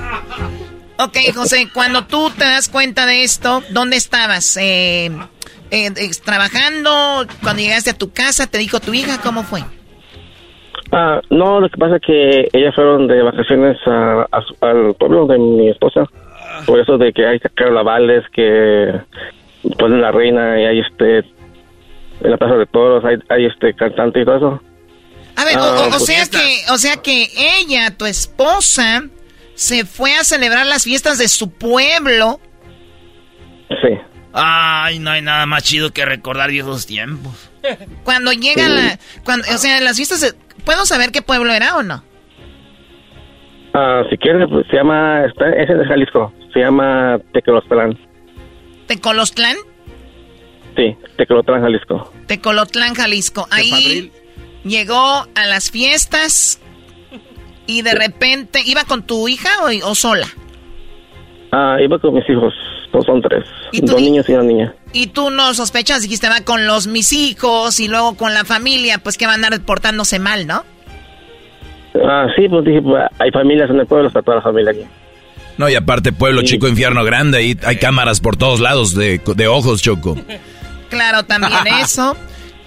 Ok, José, cuando tú te das cuenta de esto, ¿dónde estabas? Eh, eh, trabajando, cuando llegaste a tu casa, te dijo tu hija, ¿cómo fue? Ah, no, lo que pasa es que ellas fueron de vacaciones al pueblo de mi esposa. Por eso de que hay carnavales, que ponen la reina y hay este, en la plaza de toros, hay, hay este cantante y todo eso. A ver, o, o, ah, sea que, o sea que ella, tu esposa, se fue a celebrar las fiestas de su pueblo. Sí. Ay, no hay nada más chido que recordar viejos tiempos. Cuando llega la... Cuando, o sea, las fiestas... ¿Puedo saber qué pueblo era o no? Ah, si quieres, pues, se llama... Está, es de Jalisco. Se llama Tecolostlán. ¿Tecolostlán? Sí, Tecolotlán, Jalisco. Tecolotlán, Jalisco. Ahí llegó a las fiestas y de repente... ¿Iba con tu hija o, o sola? Ah, iba con mis hijos son tres. Dos niños y una niña. Y tú no sospechas, dijiste, va con los mis hijos y luego con la familia, pues que van a andar portándose mal, ¿no? Ah, sí, pues dije, pues, hay familias en el pueblo, está toda la familia aquí. No, y aparte, pueblo chico, infierno grande, ahí hay cámaras por todos lados de, de ojos, Choco. Claro, también eso.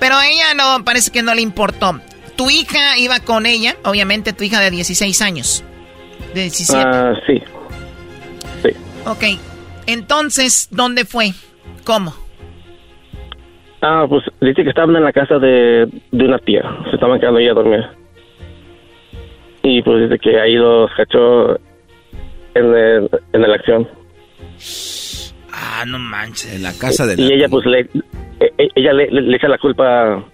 Pero a ella no, parece que no le importó. Tu hija iba con ella, obviamente tu hija de 16 años. De 17. Ah, sí. Ok, entonces, ¿dónde fue? ¿Cómo? Ah, pues dice que estaban en la casa de, de una tía. Se estaban quedando ahí a dormir. Y pues dice que ahí los cachó en, el, en la acción. Ah, no manches. En la casa de la Y ella pues le, e, e, ella le, le, le echa la culpa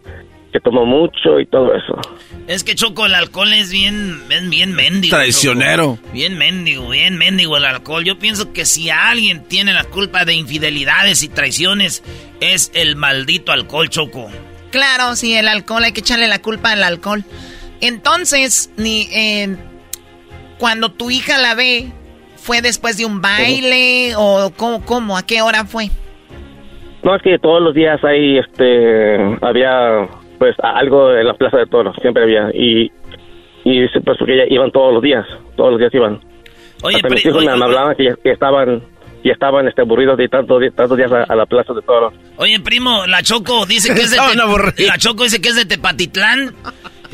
que tomó mucho y todo eso. Es que Choco, el alcohol es bien, es bien mendigo. Traicionero. Bien mendigo, bien mendigo el alcohol. Yo pienso que si alguien tiene la culpa de infidelidades y traiciones, es el maldito alcohol, Choco. Claro, sí, el alcohol, hay que echarle la culpa al alcohol. Entonces, ni eh, cuando tu hija la ve, ¿fue después de un baile o cómo, cómo, a qué hora fue? No, es que todos los días ahí, este, había pues algo en la plaza de toros, siempre había. Y, y pues porque ya iban todos los días, todos los días iban. Oye, Hasta mis hijos me hablaban que, que estaban y estaban este, aburridos de tantos, tantos días a, la plaza de toros. Oye, primo, la Choco dice que es de la Choco dice que es de Tepatitlán.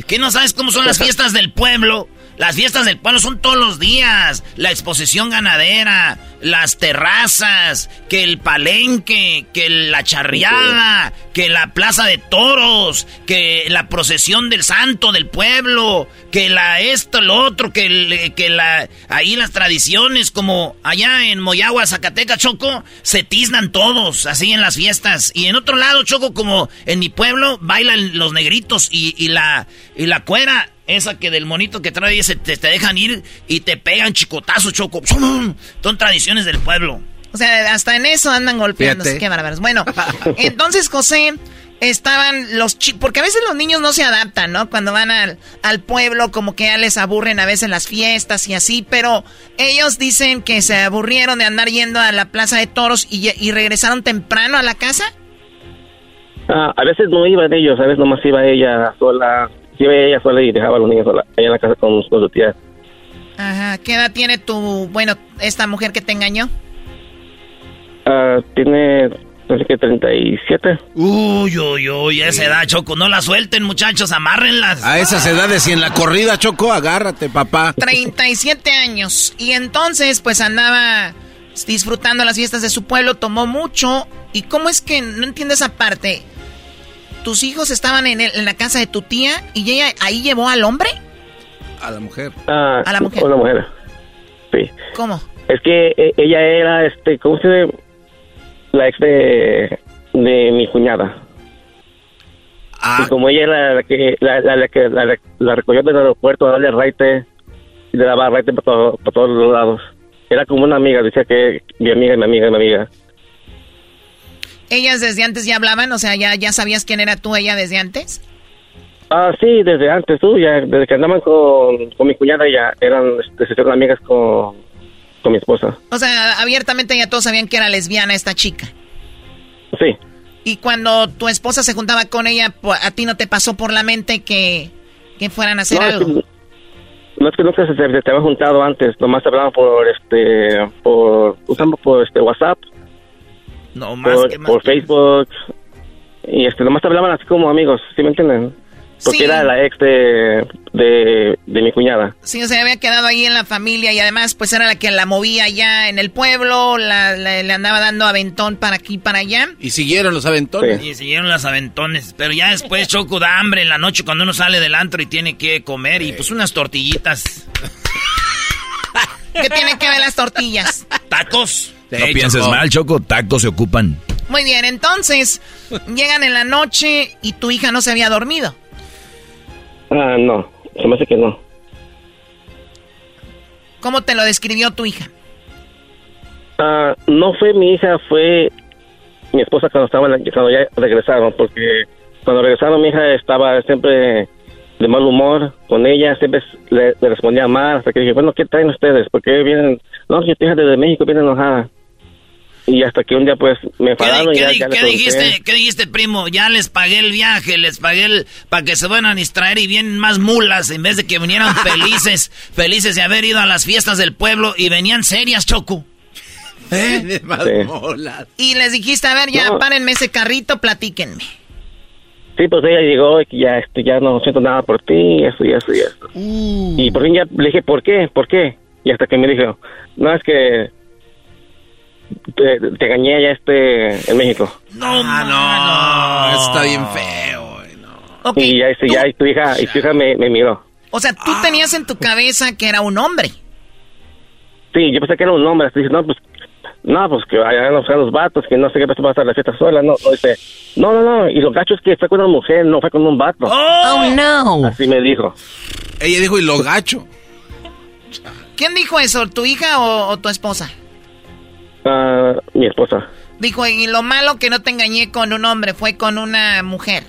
¿Qué no sabes cómo son las fiestas del pueblo? Las fiestas del pueblo son todos los días. La exposición ganadera, las terrazas, que el palenque, que la charriada, que la plaza de toros, que la procesión del santo del pueblo, que la esto, lo otro, que, que la ahí las tradiciones, como allá en Moyagua, Zacatecas, Choco, se tiznan todos, así en las fiestas. Y en otro lado, Choco, como en mi pueblo, bailan los negritos y, y la, y la cuera esa que del monito que trae se te, te dejan ir y te pegan chicotazos, choco. Son tradiciones del pueblo. O sea, hasta en eso andan golpeándose. Qué bárbaros. Bueno, entonces José estaban los chicos, porque a veces los niños no se adaptan, ¿no? Cuando van al, al, pueblo, como que ya les aburren a veces las fiestas y así, pero ellos dicen que se aburrieron de andar yendo a la plaza de toros y, y regresaron temprano a la casa. Ah, a veces no iban ellos, a veces nomás iba ella sola iba ella sola y dejaba a los niños sola, allá en la casa con, con su tía. Ajá, ¿qué edad tiene tu, bueno, esta mujer que te engañó? Uh, tiene Así que 37. Uy, uy, uy, a esa edad, Choco, no la suelten, muchachos, amárrenlas. A esas edades y en la corrida, Choco, agárrate, papá. 37 años. Y entonces, pues andaba disfrutando las fiestas de su pueblo, tomó mucho. ¿Y cómo es que no entiendo esa parte? ¿Tus hijos estaban en, el- en la casa de tu tía y ella ahí llevó al hombre? A la mujer. Ah, A la mujer. A la mujer. Sí. ¿Cómo? Es que eh, ella era, este, ¿cómo se dice? La ex de, de mi cuñada. Ah. Y como ella era la que la, la, la que la, la recogió del aeropuerto a darle raite y le daba raite por, todo- por todos los lados. Era como una amiga, decía que mi amiga, mi amiga, mi amiga. ¿Ellas desde antes ya hablaban? O sea, ¿ya, ya sabías quién era tú, ella desde antes? Ah, sí, desde antes, tú, ya, desde que andaban con, con mi cuñada, ya eran, este, se hicieron amigas con, con mi esposa. O sea, abiertamente ya todos sabían que era lesbiana esta chica. Sí. Y cuando tu esposa se juntaba con ella, ¿a ti no te pasó por la mente que, que fueran a hacer No, es algo? que- no es que nunca se, se, se habían juntado antes, nomás hablaban por, este, por, usando por, este, WhatsApp, No más por, que más. por Facebook, y este, nomás hablaban así como amigos, ¿sí me entienden? Porque Sí. era la ex de, de, de mi cuñada. Sí, o sea, había quedado ahí en la familia y además pues era la que la movía allá en el pueblo, la, la- le andaba dando aventón para aquí y para allá. Y siguieron los aventones. Y siguieron las aventones. Pero ya después Choco da hambre en la noche cuando uno sale del antro y tiene que comer. Y pues unas tortillitas. ¿Qué tienen que ver las tortillas? Tacos. No pienses mal, Choco, tacos se ocupan. Muy bien, entonces llegan en la noche y tu hija no se había dormido. Ah, no, se me hace que no. ¿Cómo te lo describió tu hija? Ah, no fue mi hija, fue mi esposa cuando estaba en la- cuando ya regresaron, porque cuando regresaron mi hija estaba siempre de mal humor con ella, siempre le, le respondía mal, hasta que dije, bueno, ¿qué traen ustedes? Porque vienen, no, que tu hija desde México viene enojada. Y hasta que un día pues me ¿Qué, enfadaron y ya, ya qué dijiste, ¿Qué dijiste, primo? Ya les pagué el viaje, les pagué el... para que se vayan a distraer y vienen más mulas en vez de que vinieran felices, felices de haber ido a las fiestas del pueblo y venían serias, Choco. ¿Eh? Y les dijiste, a ver, ya No. párenme ese carrito, platíquenme. Sí, pues ella llegó y que ya, este, ya no siento nada por ti, eso y eso y eso. Y por fin ya le dije, ¿por qué? ¿Por qué? Y hasta que me dijo, no, es que te, te engañé allá este, en México. No, Ah, no. Está bien feo. y ya, este, ya, y tu hija, y tu hija me, me miró. O sea, tú tenías en tu cabeza que era un hombre. Sí, yo pensé que era un hombre. Así dije, no, pues, no, pues que vayan a buscar los vatos, que no sé qué pasó para estar la fiesta sola. No, no, dice, no, no, no. Y lo gacho es que fue con una mujer, no fue con un vato. Oh, no. Así me dijo. Ella dijo, y lo gacho. ¿Quién dijo eso? ¿Tu hija o, o tu esposa? Ah, mi esposa. Dijo, y lo malo que no te engañé con un hombre, fue con una mujer.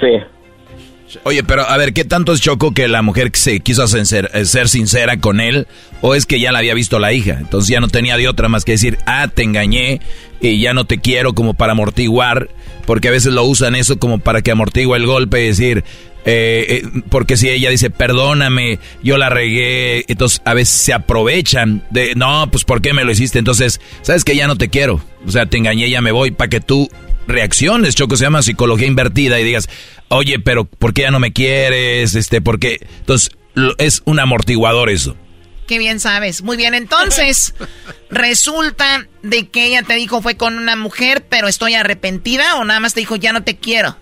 Sí. Oye, pero a ver, ¿qué tanto es Choco que la mujer se quiso ser, eh, ser sincera con él? ¿O es que ya la había visto la hija? Entonces ya no tenía de otra más que decir, ah, te engañé y ya no te quiero como para amortiguar, porque a veces lo usan eso como para que amortigua el golpe y decir, eh, eh, porque si ella dice, perdóname, yo la regué, entonces a veces se aprovechan de, no, pues ¿por qué me lo hiciste? Entonces, ¿sabes que Ya no te quiero, o sea, te engañé, ya me voy, para que tú reacciones, Choco, se llama psicología invertida y digas, oye, pero ¿por qué ya no me quieres? Este, ¿por qué? Entonces, lo- es un amortiguador eso. Qué bien sabes. Muy bien, entonces, resulta de que ella te dijo fue con una mujer, pero estoy arrepentida o nada más te dijo ya no te quiero.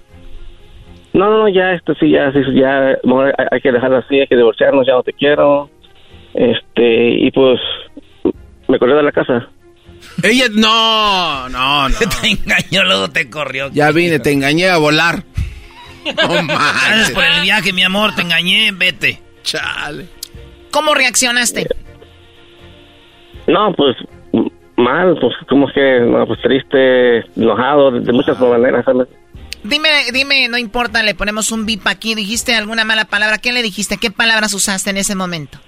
No, no, no, ya, esto sí, ya, sí, ya, mejor hay, hay que dejarlo así, hay que divorciarnos, ya no te quiero. Este, y pues, me corrió de la casa. Ella, no, no, no. te engañó, luego te corrió. Ya vine, te engañé a volar. No Gracias manches. por el viaje, mi amor, te engañé, vete. Chale. ¿Cómo reaccionaste? No, pues, mal, pues, como que, no, pues, triste, enojado, de, de muchas maneras, ¿sabes? Dime, dime, no importa, le ponemos un bip aquí. ¿Dijiste alguna mala palabra? ¿Qué le dijiste? ¿Qué palabras usaste en ese momento?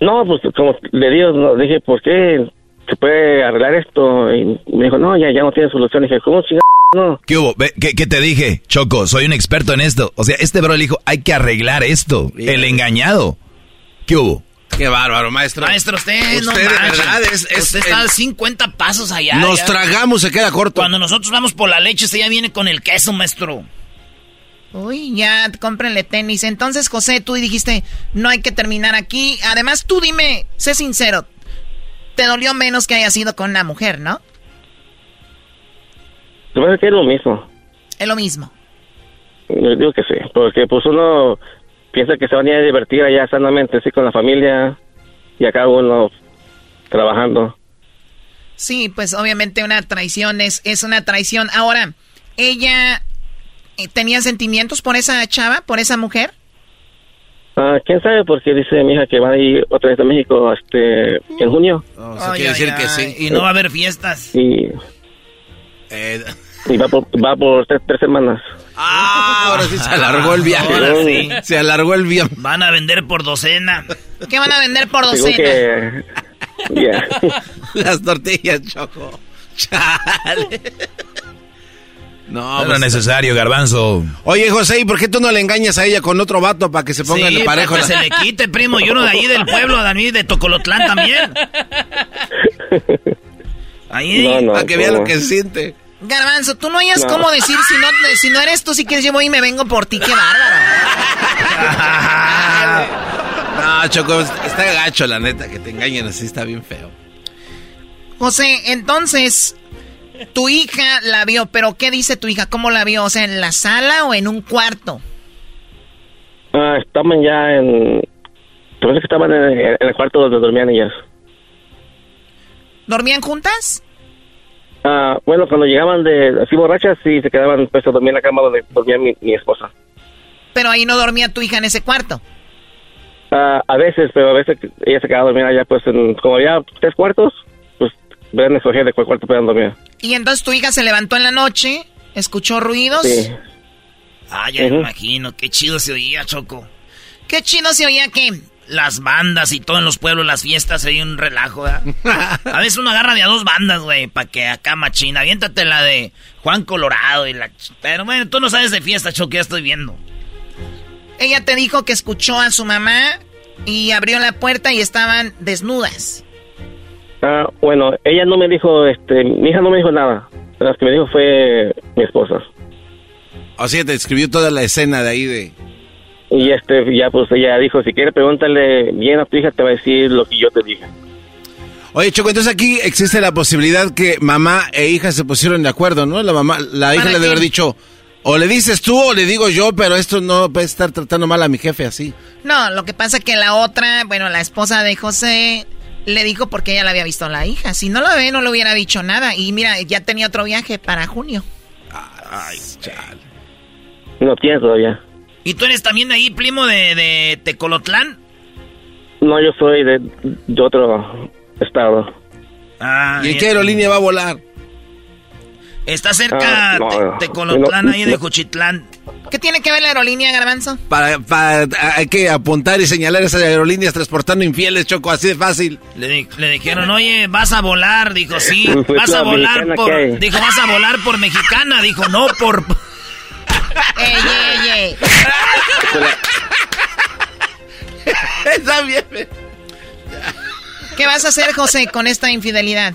No, pues, como le digo, no, dije, ¿por qué se puede arreglar esto? Y me dijo, no, ya, ya no tiene solución. Y dije, ¿cómo chingada? No. ¿Qué hubo? Ve, ¿Qué, qué te dije? Choco, soy un experto en esto. O sea, este bro le dijo, hay que arreglar esto. El engañado. ¿Qué hubo? Qué bárbaro, maestro. Maestro, usted, no Usted, de manche. verdad, es- es usted está el- a 50 pasos allá. Nos ya. tragamos, se queda corto. Cuando nosotros vamos por la leche, usted ya viene con el queso, maestro. Uy, ya, cómprenle tenis. Entonces, José, tú dijiste, no hay que terminar aquí. Además, tú dime, sé sincero, te dolió menos que haya sido con una mujer, ¿no? Se me hace que es lo mismo. Es lo mismo. Yo digo que sí, porque pues uno piensa que se van a ir a divertir allá sanamente, así con la familia, y acá uno trabajando. Sí, pues obviamente una traición es, es una traición. Ahora, ¿ella eh, tenía sentimientos por esa chava, por esa mujer? Ah, ¿Quién sabe? Porque dice mi hija que va a ir otra vez a México este, en junio. Ay, ay, ay, Y no va a haber fiestas. Y, Eh, y va por, va por tres, tres semanas. Ah, ahora sí se alargó el viaje. Ahora sí. Se alargó el viaje. Van a vender por docena. ¿Qué van a vender por docena? que... Ya. Las tortillas, Choco. Chale. No, No era pues- necesario, garbanzo. Oye, José, ¿y por qué tú no le engañas a ella con otro vato para que se pongan Sí, de parejo? para que se le quite, primo. Y uno de ahí del pueblo, Dani, de Tocolotlán también. Ahí. No, no, para que vea lo que siente. Garbanzo, tú no hayas No. cómo decir si no, si no eres tú, si quieres yo voy y me vengo por ti, qué bárbaro. No, Choco, está gacho, la neta, que te engañen así está bien feo. José, entonces, tu hija la vio, pero ¿qué dice tu hija? ¿Cómo la vio? O sea, ¿en la sala o en un cuarto? Ah, estaban ya en... Parece que estaban en, en el cuarto donde dormían ellas. ¿Dormían juntas? Ah, bueno, cuando llegaban de así borrachas, sí, se quedaban pues a dormir en la cama donde dormía mi, mi esposa. Pero ahí no dormía tu hija en ese cuarto. Ah, a veces, pero a veces ella se quedaba a dormir allá, pues en, como había tres cuartos, pues ven escoger de cuál cuarto puedan dormir. Y entonces tu hija se levantó en la noche, escuchó ruidos. Sí. Ah, ya me imagino. Qué chido se oía, Choco. Qué chido se oía que... Las bandas y todo en los pueblos, las fiestas, hay un relajo, ¿verdad? A veces uno agarra de a dos bandas, güey, para que acá machina. Aviéntate la de Juan Colorado y la... Pero bueno, tú no sabes de fiesta, Choco, ya estoy viendo. Ella te dijo que escuchó a su mamá y abrió la puerta y estaban desnudas. Ah, bueno, ella no me dijo, este, mi hija no me dijo nada. La que me dijo fue mi esposa. O sea, te escribió toda la escena de ahí de... Y este, ya pues ella dijo, si quieres pregúntale bien a tu hija, te va a decir lo que yo te dije. Oye, Choco, entonces aquí existe la posibilidad que mamá e hija se pusieron de acuerdo, ¿no? La mamá, la hija ¿Para le debe haber dicho, o le dices tú o le digo yo, pero esto no puede estar tratando mal a mi jefe así. No, lo que pasa que la otra, bueno, la esposa de José le dijo porque ella la había visto a la hija. Si no la ve, no le hubiera dicho nada. Y mira, ya tenía otro viaje para junio. Ay, chale. No tienes todavía. ¿Y tú eres también de ahí, primo, de, de Tecolotlán? No, yo soy de, de otro estado. Ah, ¿Y en qué aerolínea va a volar? Está cerca Ah, no, Te- no. Tecolotlán, No, ahí de. Juchitlán. ¿Qué tiene que ver la aerolínea, Garbanzo? Para, para, hay que apuntar y señalar esas aerolíneas transportando infieles, Choco, así de fácil. Le, di- le dijeron, oye, vas a volar. Dijo, sí, Pues vas a la volar por... Dijo, vas a volar por mexicana. Dijo, no, por... ¡Ey, ey, ey! Está bien. ¿Qué vas a hacer, José, con esta infidelidad?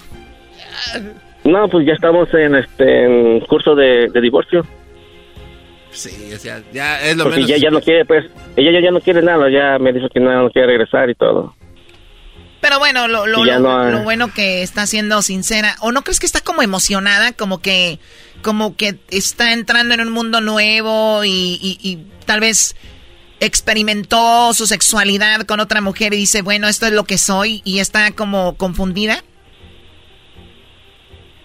No, pues ya estamos en este en curso de, de divorcio. Sí, o sea, ya es lo Porque menos. ya, ya no quiere, pues, ella ya, ya no quiere nada, ya me dijo que no, no quiere regresar y todo. Pero bueno, lo, lo, lo- no lo bueno que está siendo sincera. ¿O no crees que está como emocionada? Como que, como que está entrando en un mundo nuevo y, y- y tal vez experimentó su sexualidad con otra mujer y dice, bueno, esto es lo que soy y está como confundida.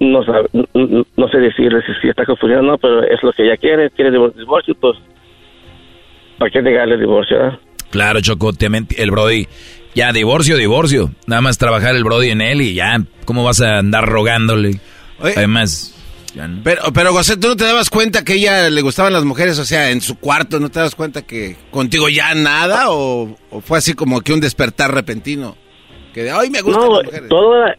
No sabe, no, no- sé decirle si, si está confundida o no, pero es lo que ella quiere, quiere divor- divorcio, pues, ¿para qué negarle divorcio? ah? Claro, Choco, el Brody. Ya, divorcio, divorcio. Nada más trabajar el Brody en él y ya. ¿Cómo vas a andar rogándole? Oye. Además, ya no. Pero, pero José, ¿tú no te dabas cuenta que a ella le gustaban las mujeres? O sea, en su cuarto, ¿no te das cuenta que contigo ya nada? ¿O, o fue así como que un despertar repentino? Que de, ay, me gustan No, las mujeres. todo era,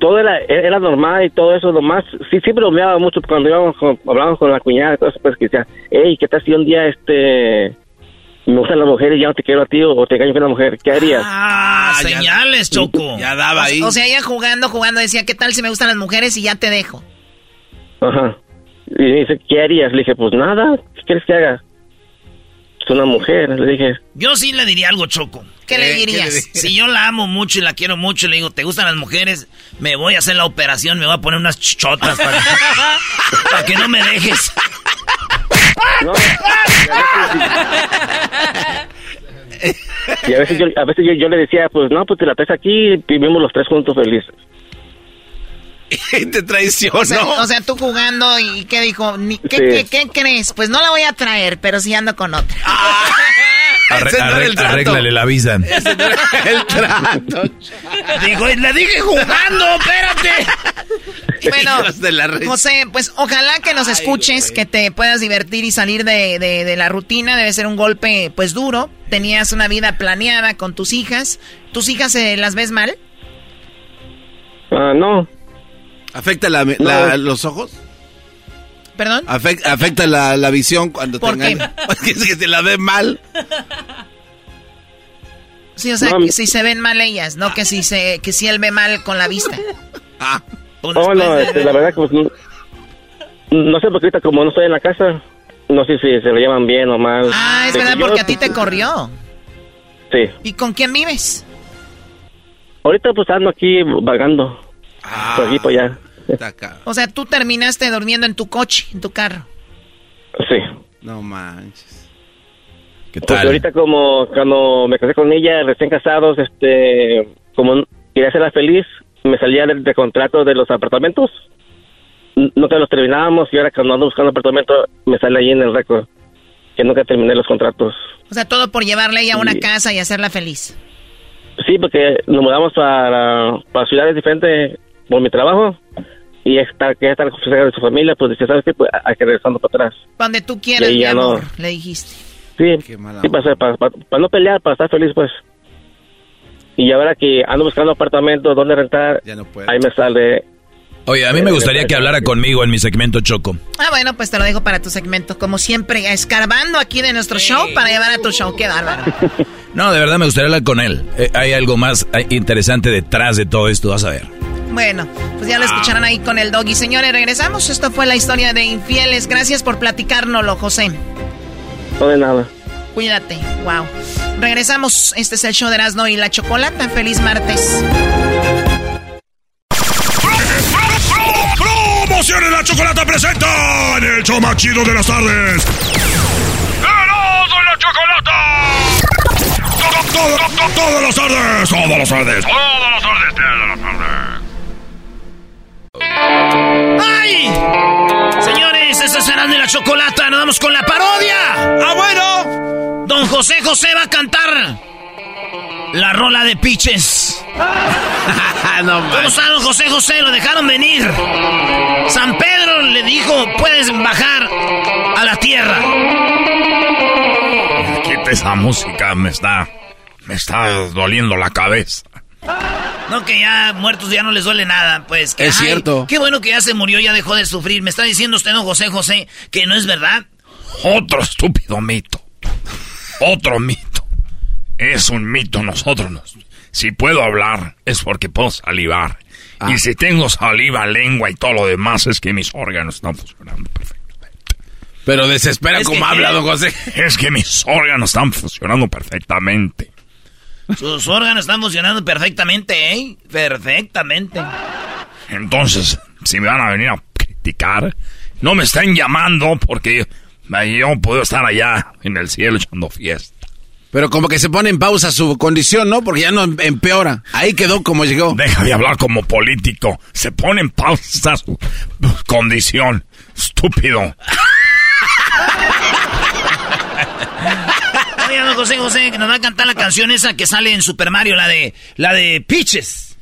todo era, era normal y todo eso, nomás, sí, siempre bromeaba mucho cuando íbamos con, hablábamos con la cuñada eso, pues que decía, hey, ¿qué tal si un día, este, me gustan las mujeres y ya no te quiero a ti o te engaño con una mujer, ¿qué harías? Ah, señales, Choco. Ya daba ahí. O sea, ella jugando, jugando decía, ¿qué tal si me gustan las mujeres y ya te dejo? Ajá. Y me dice, ¿qué harías? Le dije, pues nada, ¿qué quieres que haga? Es una mujer, le dije. Yo sí le diría algo, Choco. ¿Qué, le dirías? Si yo la amo mucho y la quiero mucho, le digo, ¿te gustan las mujeres? Me voy a hacer la operación, me voy a poner unas chichotas para, para que no me dejes. No. Y a veces, yo, a veces yo, yo le decía, pues no, pues te la traes aquí y vivimos los tres juntos felices. Y te traicionó. O sea, o sea, tú jugando y ¿qué dijo? Ni- ¿Qué, Sí. qué- qué crees? Pues no la voy a traer, pero sí ando con otra. Arre- Ese no era arre- el trato. arréglale la visa. El trato. Digo, le dije jugando, espérate. Bueno, la. José, pues ojalá que nos escuches, que te puedas divertir y salir de, de- de la rutina. Debe ser un golpe, pues duro. Tenías una vida planeada con tus hijas. ¿Tus hijas eh, las ves mal? Ah, no. ¿Afecta la, la- los ojos? ¿Perdón? Afecta, afecta la, la visión cuando ¿Por te engañan. Porque es que te la ve mal. Sí, o sea, No, que si se ven mal ellas, no que si se, que si él ve mal con la vista. Ah, Oh, no, este, la verdad que pues, no, no sé porque ahorita como no estoy en la casa, no sé si se lo llevan bien o mal. Ah, es De verdad, yo- porque a ti te corrió. Sí. ¿Y con quién vives? Ahorita pues ando aquí vagando. Por aquí, por allá. Está. O sea, tú terminaste durmiendo en tu coche, en tu carro. Sí. No manches. ¿Qué Porque tal? ahorita como cuando me casé con ella, recién casados, este, como quería hacerla feliz, me salía del, del contrato de los apartamentos. Nunca los terminábamos y ahora cuando ando buscando apartamento me sale ahí en el récord que nunca terminé los contratos. O sea, todo por llevarle a ella a una Sí. casa y hacerla feliz. Sí, porque nos mudamos para, para ciudades diferentes por mi trabajo y estar, quería estar cerca de su familia, pues decía, ¿sabes qué? Pues hay que regresando para atrás. Donde tú quieras, mi ya no. amor, le dijiste. Sí, Qué mala sí para, para, no pelear, para estar feliz, pues. Y ahora que ando buscando apartamentos donde rentar, Ya no puedo. ahí me sale... Oye, a mí me gustaría que hablara conmigo en mi segmento Choco. Ah, bueno, pues te lo dejo para tu segmento. Como siempre, escarbando aquí de nuestro show para llevar a tu show. Qué bárbaro. No, de verdad me gustaría hablar con él. Eh, hay algo más eh, interesante detrás de todo esto, vas a ver. Bueno, pues ya lo escucharon ahí con el doggy. Señores, regresamos. Esto fue la historia de infieles. Gracias por platicárnoslo, José. No de nada. Cuídate. Wow. Regresamos. Este es el show de Erasmo y la Chocolata. Feliz martes. Promociones la chocolata presenta en el show más chido de las tardes. ¡Erasmo y la chocolata! Todo, todo, todo, todas las tardes, todas las tardes, todas las tardes, todas las tardes. ¡Ay! Señores, esto es Erasmo y la Chocolata. Nos vamos con la parodia. ¡Ah, bueno! Don José José va a cantar la rola de Piches. no ¿Cómo está don José José? Lo dejaron venir. San Pedro le dijo, puedes bajar a la tierra. Quita esa música, me está, me está doliendo la cabeza. No, que ya muertos ya no les duele nada, pues. que, Es ay, cierto. Qué bueno que ya se murió, ya dejó de sufrir. Me está diciendo usted, don José José, que no es verdad. Otro estúpido mito. Otro mito. Es un mito nosotros. nos- Si puedo hablar es porque puedo salivar. Ah. Y si tengo saliva, lengua y todo lo demás es que mis órganos están funcionando perfectamente. Pero desespera Es como que habla, qué. don José. Es que mis órganos están funcionando perfectamente. Sus órganos están funcionando perfectamente, ¿eh? Perfectamente. Entonces, si me van a venir a criticar, no me estén llamando porque yo puedo estar allá en el cielo echando fiesta. Pero como que se pone en pausa su condición, ¿no? Porque ya no em- empeora. Ahí quedó como llegó. Deja de hablar como político. Se pone en pausa su condición. Estúpido. Oiga, don José José, que nos va a cantar la canción esa que sale en Super Mario, la de, la de Peaches.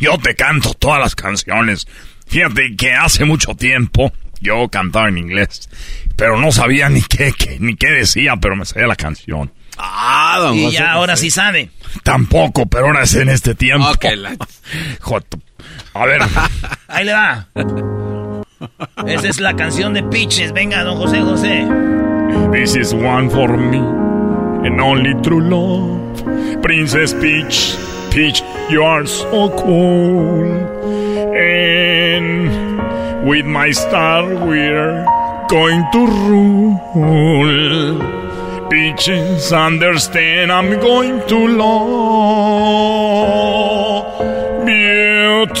Yo te canto todas las canciones. Fíjate que hace mucho tiempo yo cantaba en inglés, pero no sabía ni qué, qué- ni qué decía, pero me sabía la canción. Ah, don Y José. ya ahora sí sabe. Tampoco, pero ahora es en este tiempo. Ok, la- Joto. A ver, Ahí le va. Esa es la canción de Peaches. Venga, don José José. this is one for me, and only true love. Princess Peach, Peach, you are so cool. And with my star, we're going to rule. Peaches, understand, I'm going to love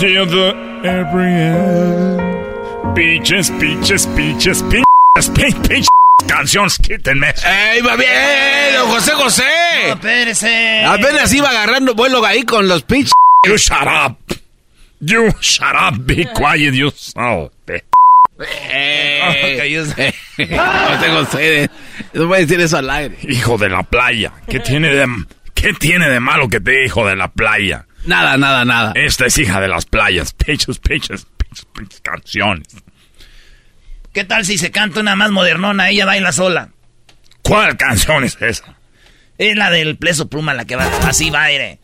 beauty of the every end. Peaches, peaches, peaches, peaches, peaches, peaches. Canciones, quítenme. ¡Ey, va bien! don José José! No, espérese. Apenas iba agarrando vuelo ahí con los pitch. You shut up. You shut up. Be quiet, you so. Eh, José José, no puedes decir eso al aire. Hijo de la playa. ¿Qué tiene de, qué tiene de malo que te hijo de la playa? Nada, nada, nada. Esta es hija de las playas. Peches, peches, peches, peches, canciones. ¿Qué tal si se canta una más modernona? Ella baila sola. ¿Cuál canción es esa? Es la del Pleso Pluma, la que va así va aire.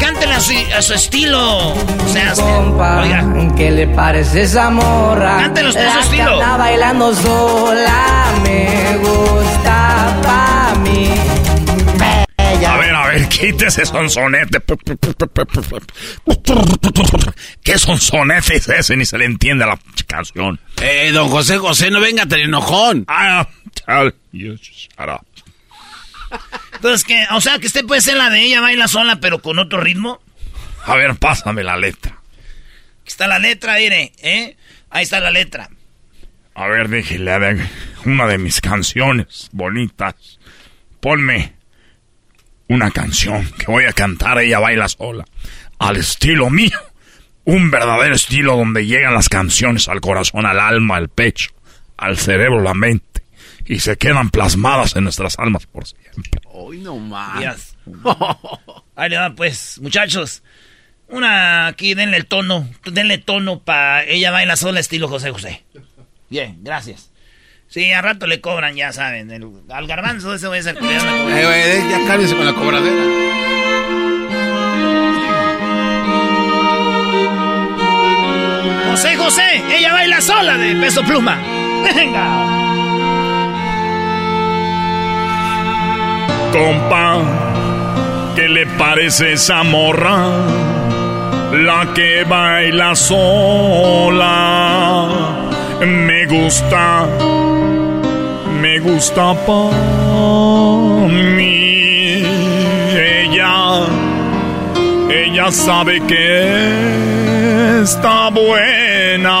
Cántela a su, a su estilo. O sea, Compa, oiga. ¿qué le parece esa morra? Cántelo a su La estilo. anda bailando sola, me gusta pa' mí. A ver, ver, quítese sonsonete. ¿Qué sonsonete es ese? Ni se le entiende a la canción. Eh, don José José, no venga tan enojón. Ah. Entonces, que, o sea, que usted puede ser la de ella baila sola, pero con otro ritmo. A ver, pásame la letra. Aquí está la letra, mire, ¿eh? Ahí está la letra. A ver, déjele una de mis canciones bonitas. Ponme una canción que voy a cantar, ella baila sola. Al estilo mío. Un verdadero estilo donde llegan las canciones al corazón, al alma, al pecho, al cerebro, la mente. Y se quedan plasmadas en nuestras almas por siempre. Hoy no más. Ahí le va, pues, muchachos. Una aquí, denle el tono. Denle tono para ella baila sola, estilo José José. Bien, gracias. Sí, a rato le cobran, ya saben. el- al garbanzo ese voy a ser que le van a cobrar. Eh, güey, ya cálmese con la cobradera. José José, ella baila sola de peso pluma. Venga. Compa, ¿qué le parece esa morra? La que baila sola. Me gusta, me gusta pa' mí. Ella, ella sabe que está buena.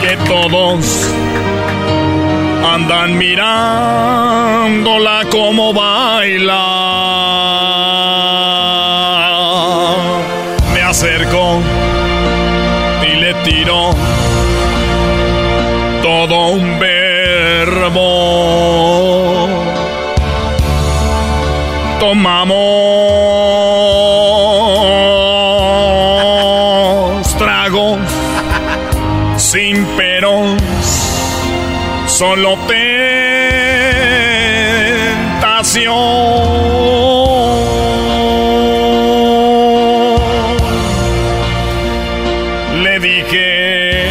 que todos andan mirándola como baila. Tomamos tragos sin peros, solo tentación. Le dije,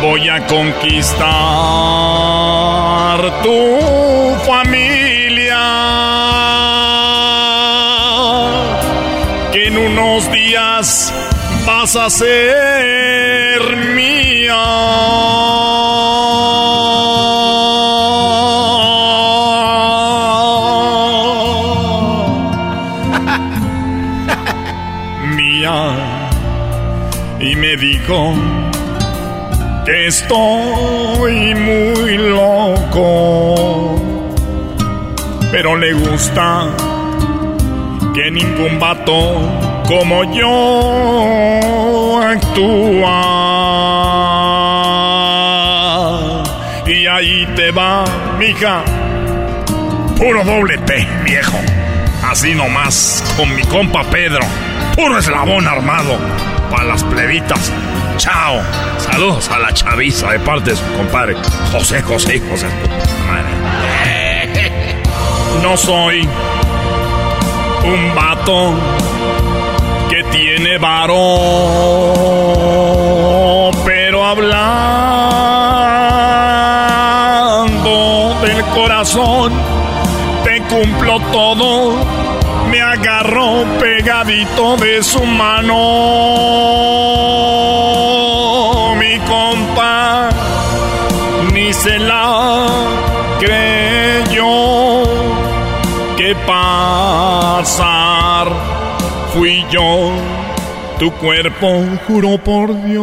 voy a conquistar vas a ser mía. Mía. Y me dijo que estoy muy loco, pero le gusta que ningún vato como yo actúa. Y ahí te va, mija, puro doble T, viejo. Así nomás, con mi compa Pedro, puro eslabón armado para las plebitas. Chao. Saludos a la chaviza de parte de su compadre José José José. Madre. No soy un vato tiene varón, pero hablando del corazón, te cumplo todo, me agarró pegadito de su mano, mi compa, ni se la creyó. Que pasar fui yo tu cuerpo juró por Dios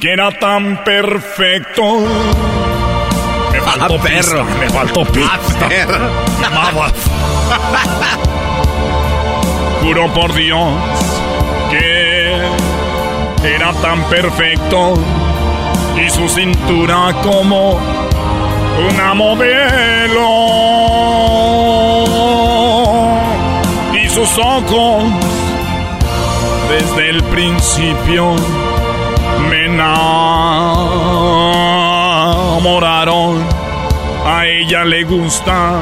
que era tan perfecto. Me faltó Ah, perro. me faltó pista. perro. Mamá. Juro por Dios que era tan perfecto y su cintura como una modelo y sus ojos desde el principio me enamoraron. A ella le gusta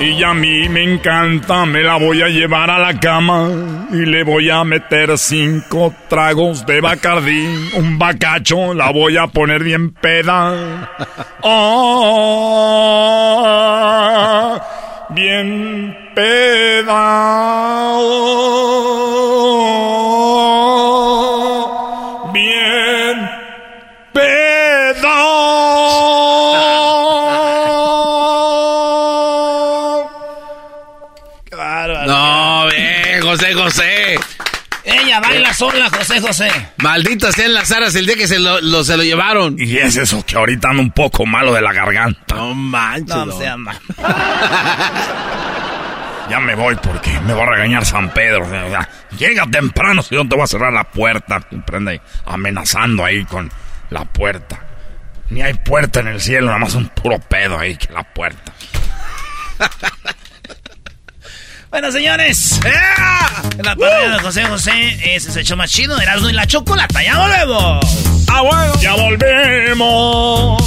y a mí me encanta. Me la voy a llevar a la cama y le voy a meter cinco tragos de bacardí. Un bacacho, la voy a poner bien peda. Oh, bien peda. Bien pedo. Qué bárbaro. No, ve, José José. Ella baila sola, José José. Malditas sean las aras el día que se lo, lo- se lo llevaron. Y es eso que ahorita ando un poco malo de la garganta. No manches. No, no. se ama. Ya me voy porque me va a regañar San Pedro. Llega temprano si no te voy a cerrar la puerta. Ahí amenazando ahí con la puerta. Ni hay puerta en el cielo, nada más un puro pedo ahí que la puerta. Bueno, señores. La tarea de José José ese es el show más chido. Erasmo y la chocolata. ¡Ya volvemos! ¡Ah, bueno! ¡Ya volvemos!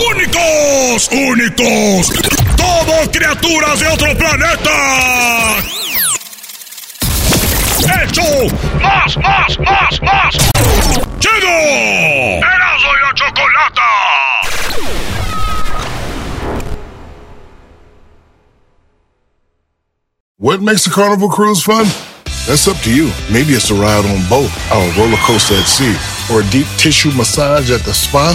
¡Únicos! ¡Únicos! ¡Todos criaturas de otro planeta! ¡Hecho! ¡Más, más, más, más! ¡Chido! ¡Erasmo y la chocolata! What makes a carnival cruise fun? That's up to you. Maybe it's a ride on boat, a roller coaster at sea, or a deep tissue massage at the spa.